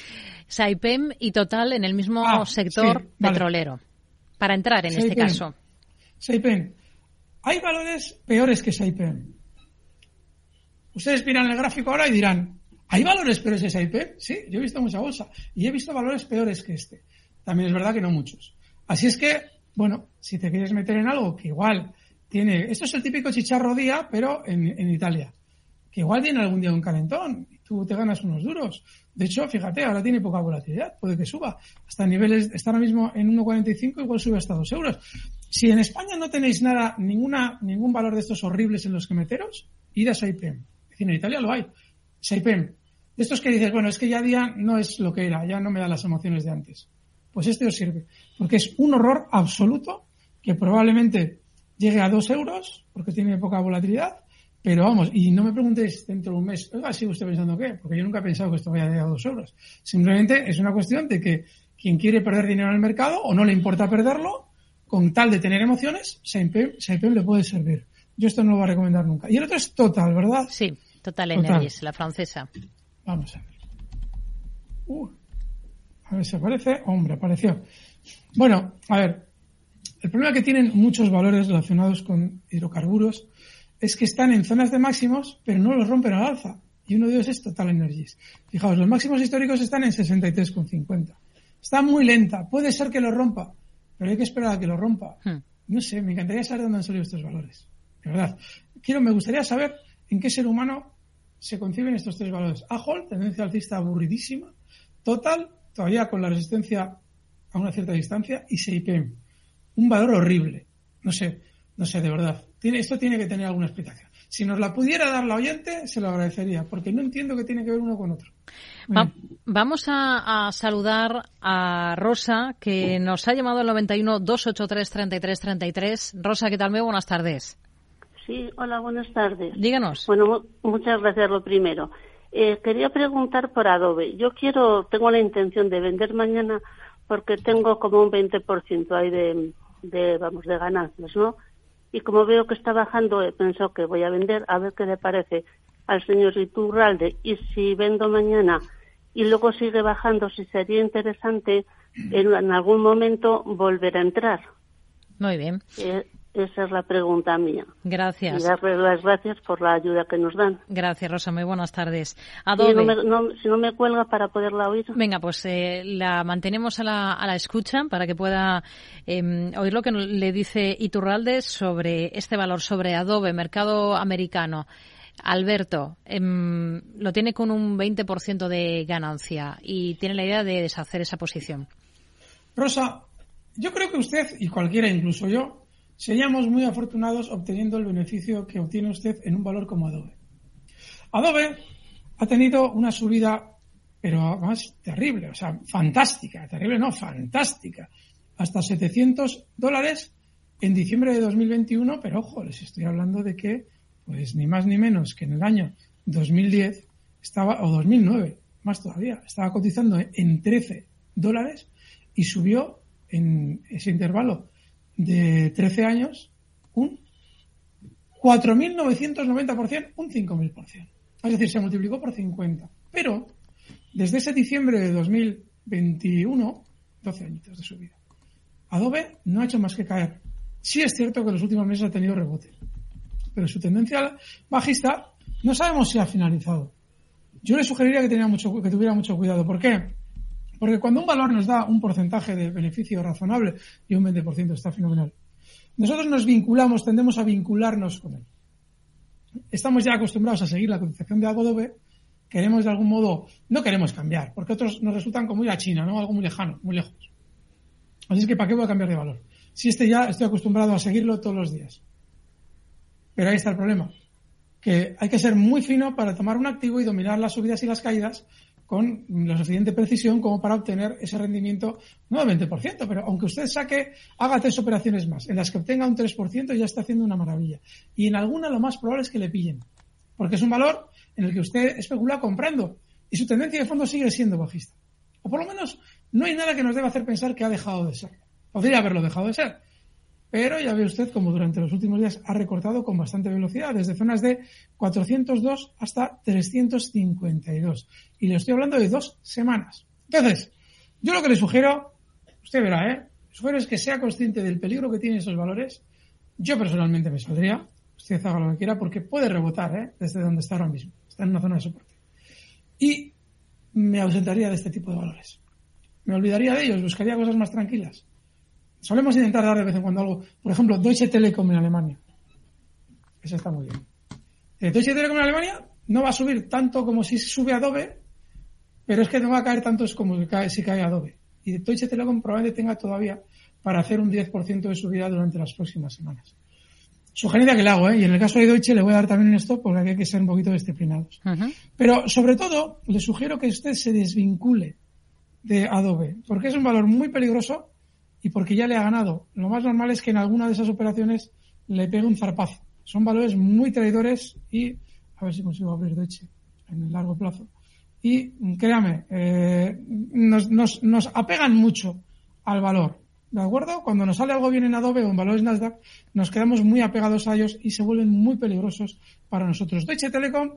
Saipem y Total en el mismo ah, sector petrolero. Para entrar en este caso. Saipem. Hay valores peores que Saipem. Ustedes miran el gráfico ahora y dirán, ¿Hay valores peores que SIP? Sí, yo he visto mucha bolsa y he visto valores peores que este. También es verdad que no muchos. Así es que, bueno, si te quieres meter en algo que igual tiene, esto es el típico chicharro día, pero en, Italia, que igual tiene algún día un calentón y tú te ganas unos duros. De hecho, fíjate, ahora tiene poca volatilidad, puede que suba. Hasta niveles, está ahora mismo en 1,45, igual sube hasta 2 euros. Si en España no tenéis nada, ninguna, ningún valor de estos horribles en los que meteros, id a Saipem. Es decir, en Italia lo hay. Saipem, de estos que dices, bueno, es que ya día no es lo que era, ya no me da las emociones de antes. Pues este os sirve, porque es un horror absoluto que probablemente llegue a dos euros, porque tiene poca volatilidad, pero vamos, y no me preguntéis dentro de un mes, oiga, ¿sigue usted pensando qué? Porque yo nunca he pensado que esto vaya a llegar a dos euros. Simplemente es una cuestión de que quien quiere perder dinero en el mercado o no le importa perderlo, con tal de tener emociones, Saipem le puede servir. Yo esto no lo voy a recomendar nunca. Y el otro es Total, ¿verdad? Sí, Total, Total. Energies, la francesa. Vamos a ver. Uh, a ver si aparece. Hombre, apareció. Bueno, a ver. El problema que tienen muchos valores relacionados con hidrocarburos es que están en zonas de máximos, pero no los rompen al alza. Y uno de ellos es Total Energies. Fijaos, los máximos históricos están en 63,50. Está muy lenta. Puede ser que lo rompa, pero hay que esperar a que lo rompa. Hmm. No sé, me encantaría saber dónde han salido estos valores. De verdad. Quiero, me gustaría saber en qué ser humano se conciben estos tres valores. AHOL, tendencia alcista aburridísima. Total, todavía con la resistencia a una cierta distancia. Y SEIPEM, un valor horrible. No sé, no sé, de verdad. Tiene, esto tiene que tener alguna explicación. Si nos la pudiera dar la oyente, se lo agradecería, porque no entiendo qué tiene que ver uno con otro. vamos a, saludar a Rosa, que nos ha llamado al 91 283 33 33. Rosa, ¿qué tal? Muy buenas tardes. Sí, hola, buenas tardes. Díganos. Bueno, muchas gracias lo primero. Eh, quería preguntar por Adobe. Yo quiero, tengo la intención de vender mañana porque tengo como un 20% ahí de, de, vamos, de ganancias, ¿no? Y como veo que está bajando, he pensado que voy a vender, a ver qué le parece al señor Iturralde. Y si vendo mañana y luego sigue bajando, si sería interesante en, algún momento volver a entrar. Muy bien. Eh, esa es la pregunta mía. Gracias. Y darles las gracias por la ayuda que nos dan. Gracias, Rosa. Muy buenas tardes. Adobe. Si no me, cuelga para poderla oír. Venga, pues eh, la mantenemos a la, a la, escucha para que pueda em, oír lo que le dice Iturralde sobre este valor, sobre Adobe, mercado americano. Alberto, em, lo tiene con un 20% de ganancia y tiene la idea de deshacer esa posición. Rosa, yo creo que usted y cualquiera, incluso yo, seríamos muy afortunados obteniendo el beneficio que obtiene usted en un valor como Adobe. Adobe ha tenido una subida, pero más terrible, o sea, fantástica, terrible no, fantástica, hasta 700 dólares en diciembre de 2021, pero ojo, les estoy hablando de que, pues ni más ni menos que en el año 2010 estaba, o 2009, más todavía, estaba cotizando en 13 dólares y subió en ese intervalo de 13 años un 4.990%, un 5.000%. Es decir, se multiplicó por 50. Pero desde ese diciembre de 2021, 12 añitos de subida, Adobe no ha hecho más que caer. Sí es cierto que en los últimos meses ha tenido rebote, pero su tendencia bajista no sabemos si ha finalizado. Yo le sugeriría que, tenía mucho, que tuviera mucho cuidado. ¿Por qué? Porque cuando un valor nos da un porcentaje de beneficio razonable y un 20% está fenomenal, nosotros nos vinculamos, tendemos a vincularnos con él. Estamos ya acostumbrados a seguir la cotización de Adobe, queremos de algún modo, no queremos cambiar, porque otros nos resultan como ir a China, ¿no? Algo muy lejano, muy lejos. Así es que ¿para qué voy a cambiar de valor? Si este ya estoy acostumbrado a seguirlo todos los días. Pero ahí está el problema. Que hay que ser muy fino para tomar un activo y dominar las subidas y las caídas con la suficiente precisión como para obtener ese rendimiento, no del 20%, pero aunque usted saque, haga tres operaciones más, en las que obtenga un 3% ya está haciendo una maravilla. Y en alguna lo más probable es que le pillen, porque es un valor en el que usted especula comprando y su tendencia de fondo sigue siendo bajista. O por lo menos no hay nada que nos deba hacer pensar que ha dejado de ser. Podría haberlo dejado de ser, pero ya ve usted como durante los últimos días ha recortado con bastante velocidad, desde zonas de 402 hasta 352. Y le estoy hablando de dos semanas. Entonces, yo lo que le sugiero, usted verá, ¿eh? sugiero es que sea consciente del peligro que tienen esos valores. Yo personalmente me saldría, usted haga lo que quiera, porque puede rebotar ¿eh? desde donde está ahora mismo. Está en una zona de soporte. Y me ausentaría de este tipo de valores. Me olvidaría de ellos, buscaría cosas más tranquilas solemos intentar dar de vez en cuando algo. Por ejemplo, Deutsche Telekom en Alemania. Eso está muy bien. Eh, Deutsche Telekom en Alemania no va a subir tanto como si sube Adobe, pero es que no va a caer tanto como si cae, Adobe. Y Deutsche Telekom probablemente tenga todavía para hacer un 10% de subida durante las próximas semanas. Sugerencia que le hago, ¿eh? y en el caso de Deutsche le voy a dar también un stop porque hay que ser un poquito disciplinados. Pero sobre todo, le sugiero que usted se desvincule de Adobe, porque es un valor muy peligroso y porque ya le ha ganado. Lo más normal es que en alguna de esas operaciones le pegue un zarpazo. Son valores muy traidores y a ver si consigo abrir Deutsche en el largo plazo. Y créame, eh, nos, nos, nos apegan mucho al valor. ¿De acuerdo? Cuando nos sale algo bien en Adobe o en valores Nasdaq, nos quedamos muy apegados a ellos y se vuelven muy peligrosos para nosotros. Deutsche Telekom,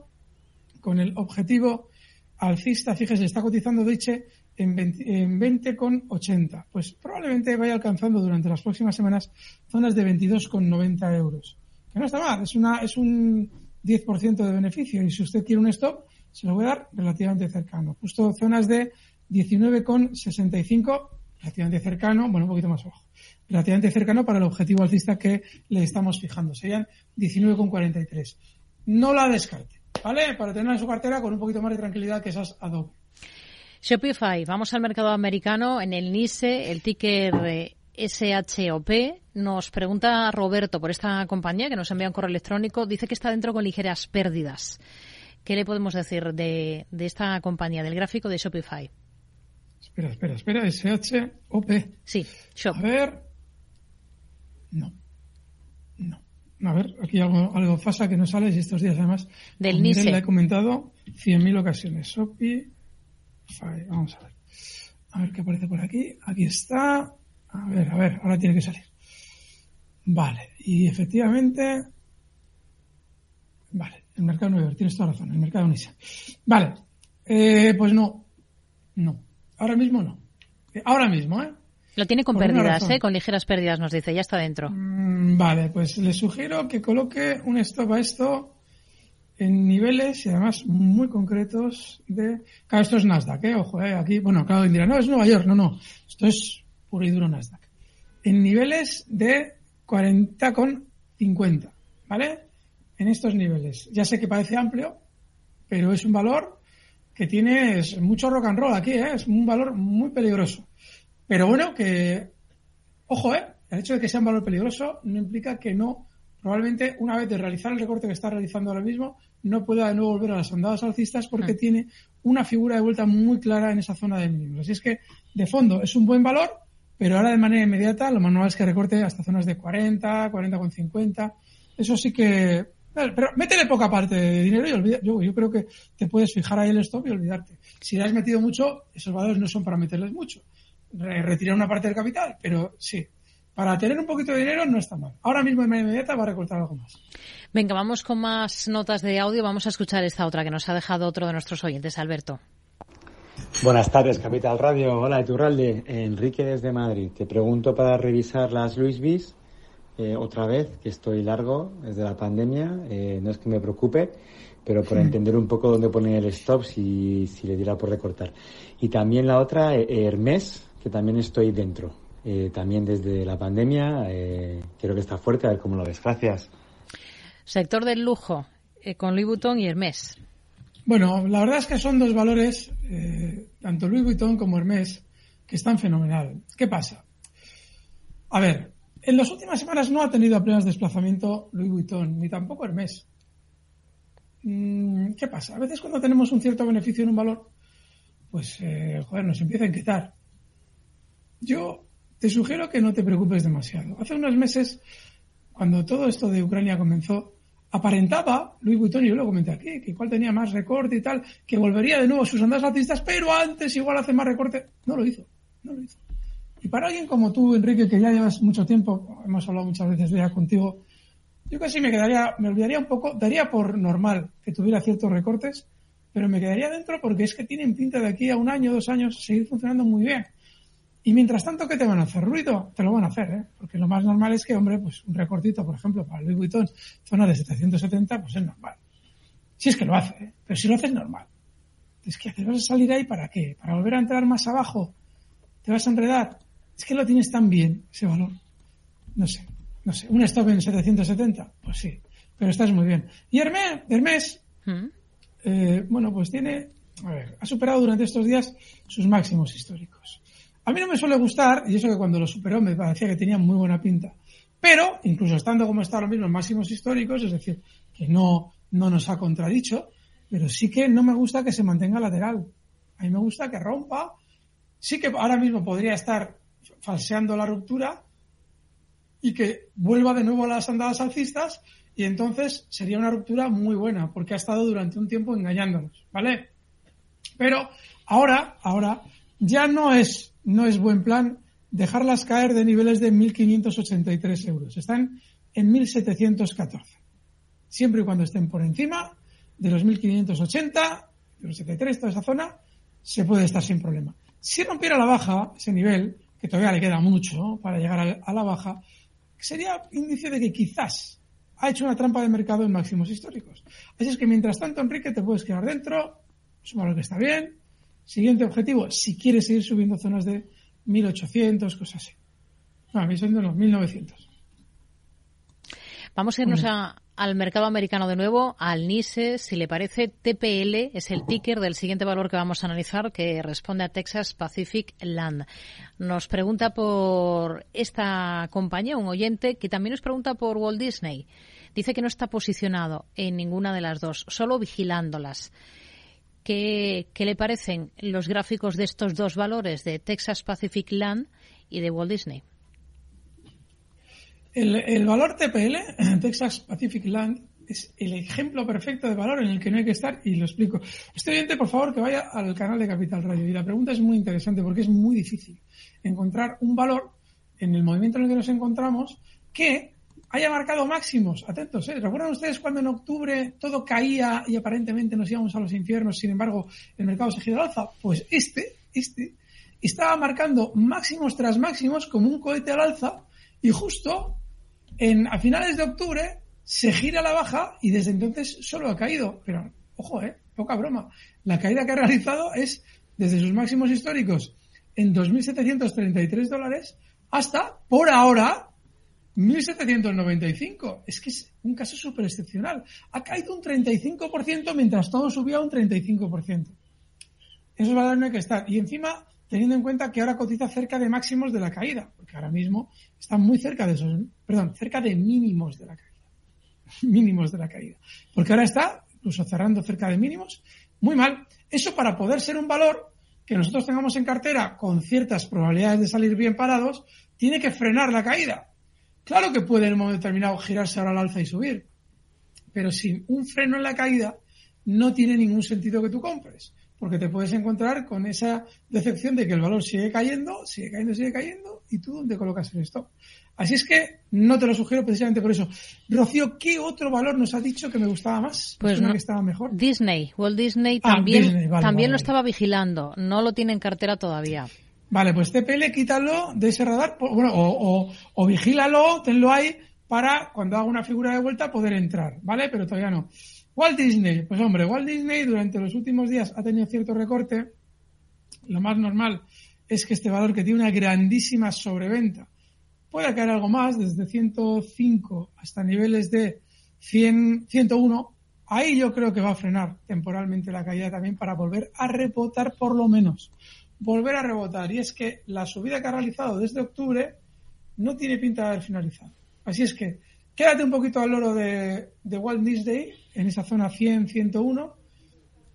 con el objetivo alcista, fíjese, está cotizando Deutsche en 20,80. Pues probablemente vaya alcanzando durante las próximas semanas zonas de 22,90 euros. Que no está mal, es, una, es un 10% de beneficio y si usted quiere un stop, se lo voy a dar relativamente cercano. Justo zonas de 19,65, relativamente cercano, bueno, un poquito más abajo. Relativamente cercano para el objetivo alcista que le estamos fijando. Serían 19,43. No la descarte, ¿vale? Para tenerla en su cartera con un poquito más de tranquilidad que esas Adobe. Shopify, vamos al mercado americano en el NISE, el ticker SHOP. Nos pregunta Roberto por esta compañía que nos envía un correo electrónico. Dice que está dentro con ligeras pérdidas. ¿Qué le podemos decir de, esta compañía, del gráfico de Shopify? Espera, espera, espera. SHOP. Sí, Shop. A ver. No. No. A ver, aquí algo, algo pasa que no sale y estos días además. Del NISE. Le he comentado 100.000 ocasiones. Shopify Vamos a ver. A ver qué aparece por aquí. Aquí está. A ver, a ver, ahora tiene que salir. Vale, y efectivamente. Vale, el mercado nuevo, tienes toda razón, el mercado Nisa. Vale, eh, pues no. No. Ahora mismo no. Eh, ahora mismo, ¿eh? Lo tiene con pérdidas, ¿eh? Con ligeras pérdidas, nos dice, ya está dentro. Mm, vale, pues le sugiero que coloque un stop a esto en niveles y además muy concretos de... Claro, esto es Nasdaq, ¿eh? Ojo, ¿eh? Aquí, bueno, claro, dirá, no, es Nueva York, no, no, esto es puro y duro Nasdaq. En niveles de 40 con 50, ¿vale? En estos niveles. Ya sé que parece amplio, pero es un valor que tiene mucho rock and roll aquí, ¿eh? Es un valor muy peligroso. Pero bueno, que Ojo, ¿eh? El hecho de que sea un valor peligroso no implica que no, probablemente una vez de realizar el recorte que está realizando ahora mismo, no pueda de nuevo volver a las andadas alcistas porque mm. tiene una figura de vuelta muy clara en esa zona de mínimos. Así es que, de fondo, es un buen valor, pero ahora de manera inmediata lo más normal es que recorte hasta zonas de 40, 40,50. Eso sí que... Pero métele poca parte de dinero y olvida, yo, yo creo que te puedes fijar ahí el stop y olvidarte. Si le has metido mucho, esos valores no son para meterles mucho. retirar una parte del capital, pero sí, para tener un poquito de dinero no está mal. Ahora mismo en manera inmediata va a recortar algo más. Venga, vamos con más notas de audio. Vamos a escuchar esta otra que nos ha dejado otro de nuestros oyentes, Alberto. Buenas tardes, Capital Radio. Hola, Iturralde. Enrique desde Madrid. Te pregunto para revisar las Luis Bis eh, otra vez, que estoy largo desde la pandemia. Eh, no es que me preocupe, pero por entender un poco dónde pone el stop si, si le diera por recortar. Y también la otra, eh, Hermes, que también estoy dentro. también desde la pandemia. creo que está fuerte, a ver cómo lo ves. Gracias. Sector del lujo, con Louis Vuitton y Hermes. Bueno, la verdad es que son dos valores, eh, tanto Louis Vuitton como Hermès, que están fenomenal. ¿Qué pasa? A ver, en las últimas semanas no ha tenido apenas desplazamiento Louis Vuitton, ni tampoco Hermès. Mm, ¿Qué pasa? A veces cuando tenemos un cierto beneficio en un valor, pues, eh, joder, nos empieza a inquietar. Yo te sugiero que no te preocupes demasiado. Hace unos meses, cuando todo esto de Ucrania comenzó, aparentaba, Luis Vuitton, yo lo comenté aquí, que igual tenía más recorte y tal, que volvería de nuevo a sus andas alcistas, pero antes igual hace más recorte. No lo hizo, no lo hizo. Y para alguien como tú, Enrique, que ya llevas mucho tiempo, hemos hablado muchas veces ya contigo, yo casi me quedaría, me olvidaría un poco, daría por normal que tuviera ciertos recortes, pero me quedaría dentro porque es que tienen pinta de aquí a un año, dos años, seguir funcionando muy bien. Y mientras tanto, ¿qué te van a hacer? Ruido, te lo van a hacer, ¿eh? Porque lo más normal es que, hombre, pues un recortito, por ejemplo, para Louis Vuitton, zona de 770, pues es normal. Si es que lo hace, ¿eh? Pero si lo hace es normal. Es que te vas a salir ahí para qué? ¿Para volver a entrar más abajo? ¿Te vas a enredar? Es que lo tienes tan bien, ese valor. No sé, no sé. ¿Un stop en 770? Pues sí. Pero estás muy bien. Y Hermès, Hermès, ¿Mm? eh, bueno, pues tiene, a ver, ha superado durante estos días sus máximos históricos. A mí no me suele gustar, y eso que cuando lo superó me parecía que tenía muy buena pinta. Pero, incluso estando como está ahora mismo en máximos históricos, es decir, que no, no nos ha contradicho, pero sí que no me gusta que se mantenga lateral. A mí me gusta que rompa. Sí que ahora mismo podría estar falseando la ruptura y que vuelva de nuevo a las andadas alcistas y entonces sería una ruptura muy buena porque ha estado durante un tiempo engañándonos, ¿vale? Pero ahora, ahora ya no es no es buen plan dejarlas caer de niveles de 1.583 euros. Están en 1.714. Siempre y cuando estén por encima de los 1.580, de los 73, toda esa zona, se puede estar sin problema. Si rompiera la baja, ese nivel, que todavía le queda mucho para llegar a la baja, sería índice de que quizás ha hecho una trampa de mercado en máximos históricos. Así es que mientras tanto, Enrique, te puedes quedar dentro, es un que está bien, Siguiente objetivo, si quieres seguir subiendo zonas de 1800, cosas así. No, a mí son de los 1900. Vamos a irnos al mercado americano de nuevo, al NISE, si le parece, TPL es el ticker del siguiente valor que vamos a analizar, que responde a Texas Pacific Land. Nos pregunta por esta compañía un oyente que también nos pregunta por Walt Disney. Dice que no está posicionado en ninguna de las dos, solo vigilándolas. ¿Qué, le parecen los gráficos de estos dos valores, de Texas Pacific Land y de Walt Disney? El, valor TPL, Texas Pacific Land, es el ejemplo perfecto de valor en el que no hay que estar y lo explico. Este oyente, por favor, que vaya al canal de Capital Radio. Y la pregunta es muy interesante porque es muy difícil encontrar un valor en el movimiento en el que nos encontramos que haya marcado máximos. Atentos, ¿eh? ¿Recuerdan ustedes cuando en octubre todo caía y aparentemente nos íbamos a los infiernos, sin embargo el mercado se gira al alza? Pues este, este, estaba marcando máximos tras máximos como un cohete al alza y justo en, a finales de octubre se gira a la baja y desde entonces solo ha caído. Pero, ojo, ¿eh? Poca broma. La caída que ha realizado es desde sus máximos históricos en 2.733 dólares hasta, por ahora, 1.795. Es que es un caso súper excepcional. Ha caído un 35% mientras todo subía un 35%. Esos valores no hay que estar. Y encima teniendo en cuenta que ahora cotiza cerca de máximos de la caída, porque ahora mismo está muy cerca de esos, perdón, cerca de mínimos de la caída. mínimos de la caída. Porque ahora está incluso cerrando cerca de mínimos. Muy mal. Eso para poder ser un valor que nosotros tengamos en cartera con ciertas probabilidades de salir bien parados, tiene que frenar la caída. Claro que puede en un momento determinado girarse ahora al alza y subir, pero sin un freno en la caída no tiene ningún sentido que tú compres, porque te puedes encontrar con esa decepción de que el valor sigue cayendo, sigue cayendo, sigue cayendo, y tú dónde colocas el stop. Así es que no te lo sugiero precisamente por eso. Rocío, ¿qué otro valor nos ha dicho que me gustaba más? Pues no, que estaba mejor. Disney. Walt Disney ah, también, también lo estaba vigilando. No lo tiene en cartera todavía. Vale, pues TPL quítalo de ese radar, bueno, o, vigílalo, tenlo ahí para cuando haga una figura de vuelta poder entrar, ¿vale? Pero todavía no. Walt Disney, pues hombre, Walt Disney durante los últimos días ha tenido cierto recorte. Lo más normal es que este valor que tiene una grandísima sobreventa puede caer algo más, desde 105 hasta niveles de 100, 101. Ahí yo creo que va a frenar temporalmente la caída también para volver a rebotar por lo menos volver a rebotar. Y es que la subida que ha realizado desde octubre no tiene pinta de haber finalizado. Así es que quédate un poquito al loro de, de Walt Disney en esa zona 100-101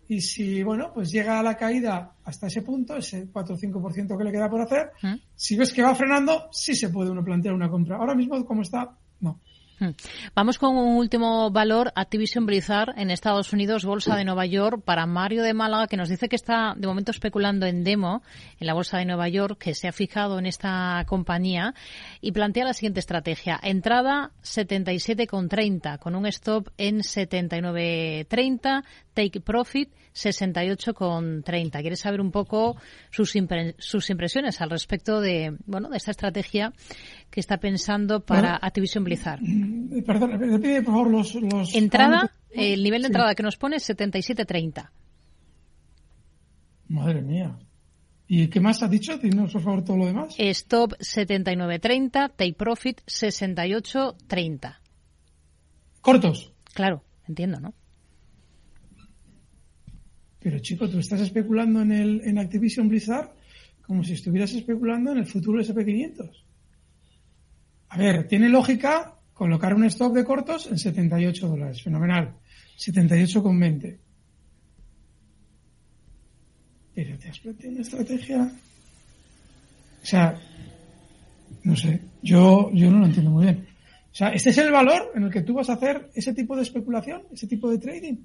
y si, bueno, pues llega a la caída hasta ese punto, ese 4 o 5% que le queda por hacer, ¿Mm? si ves que va frenando, sí se puede uno plantear una compra. Ahora mismo, como está, no. Hmm. Vamos con un último valor, Activision Blizzard en Estados Unidos, Bolsa de Nueva York, para Mario de Málaga, que nos dice que está de momento especulando en demo en la Bolsa de Nueva York, que se ha fijado en esta compañía y plantea la siguiente estrategia. Entrada 77,30 con un stop en 79,30, take profit 68,30. Quiere saber un poco sus, sus impresiones al respecto de, bueno, de esta estrategia que está pensando para Activision Blizzard. Mm, perdón, le pide por favor los... los entrada, el nivel de entrada que nos pone es 77.30. Madre mía. ¿Y qué más ha dicho? Dinos por favor todo lo demás. Stop 79.30, take profit 68.30. ¿Cortos? Claro, entiendo, ¿no? Pero chico, tú estás especulando en, el, en Activision Blizzard como si estuvieras especulando en el futuro SP500. A ver, tiene lógica colocar un stop de cortos en 78 dólares. Fenomenal. 78,20. Pero te has planteado una estrategia. O sea, no sé, yo, yo no lo entiendo muy bien. O sea, ¿este es el valor en el que tú vas a hacer ese tipo de especulación, ese tipo de trading?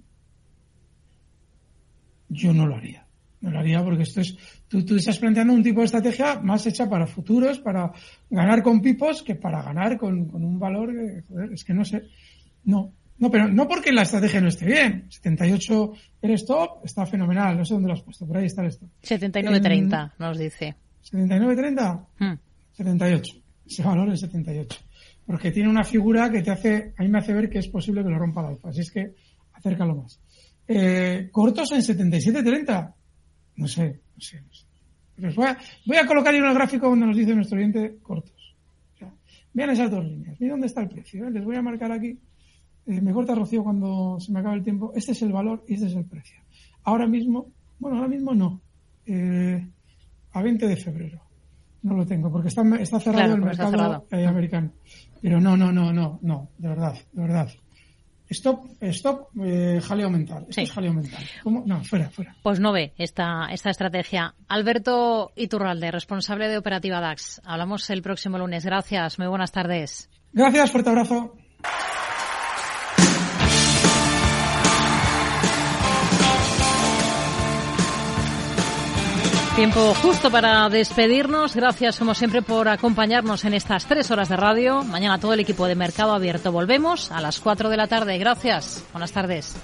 Yo no lo haría. No lo haría porque esto es, tú, tú estás planteando un tipo de estrategia más hecha para futuros, para ganar con pipos, que para ganar con, un valor que, joder, es que no sé. No, no, pero no porque la estrategia no esté bien. 78 el stop está fenomenal. No sé dónde lo has puesto. Por ahí está el stop. 79.30 nos dice. 79.30. 78. Ese valor es 78. Porque tiene una figura que te hace, a mí me hace ver que es posible que lo rompa la alfa. Así es que acércalo más. Eh, cortos en 77.30. No sé, no sé, no sé. voy, a, voy a colocar en el gráfico donde nos dice nuestro oyente cortos. vean esas dos líneas. Miren dónde está el precio. ¿eh? Les voy a marcar aquí. Eh, me corta Rocío cuando se me acaba el tiempo. Este es el valor y este es el precio. Ahora mismo, bueno, ahora mismo no. Eh, a 20 de febrero. No lo tengo porque está, está cerrado el mercado americano. Pero no, no, no, no, no, de verdad, de verdad. Stop, stop, eh, jaleo mental. Esto es jaleo mental. ¿Cómo? No, fuera, fuera. Pues no ve esta, esta estrategia. Alberto Iturralde, responsable de Operativa DAX. Hablamos el próximo lunes. Gracias. Muy buenas tardes. Gracias, fuerte abrazo. Tiempo justo para despedirnos. Gracias, como siempre, por acompañarnos en estas tres horas de radio. Mañana todo el equipo de Mercado Abierto volvemos a las cuatro de la tarde. Gracias. Buenas tardes.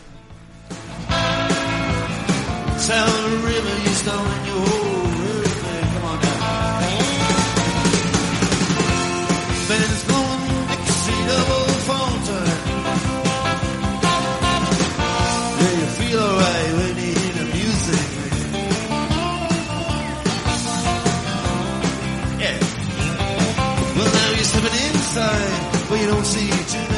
Inside where you don't see too many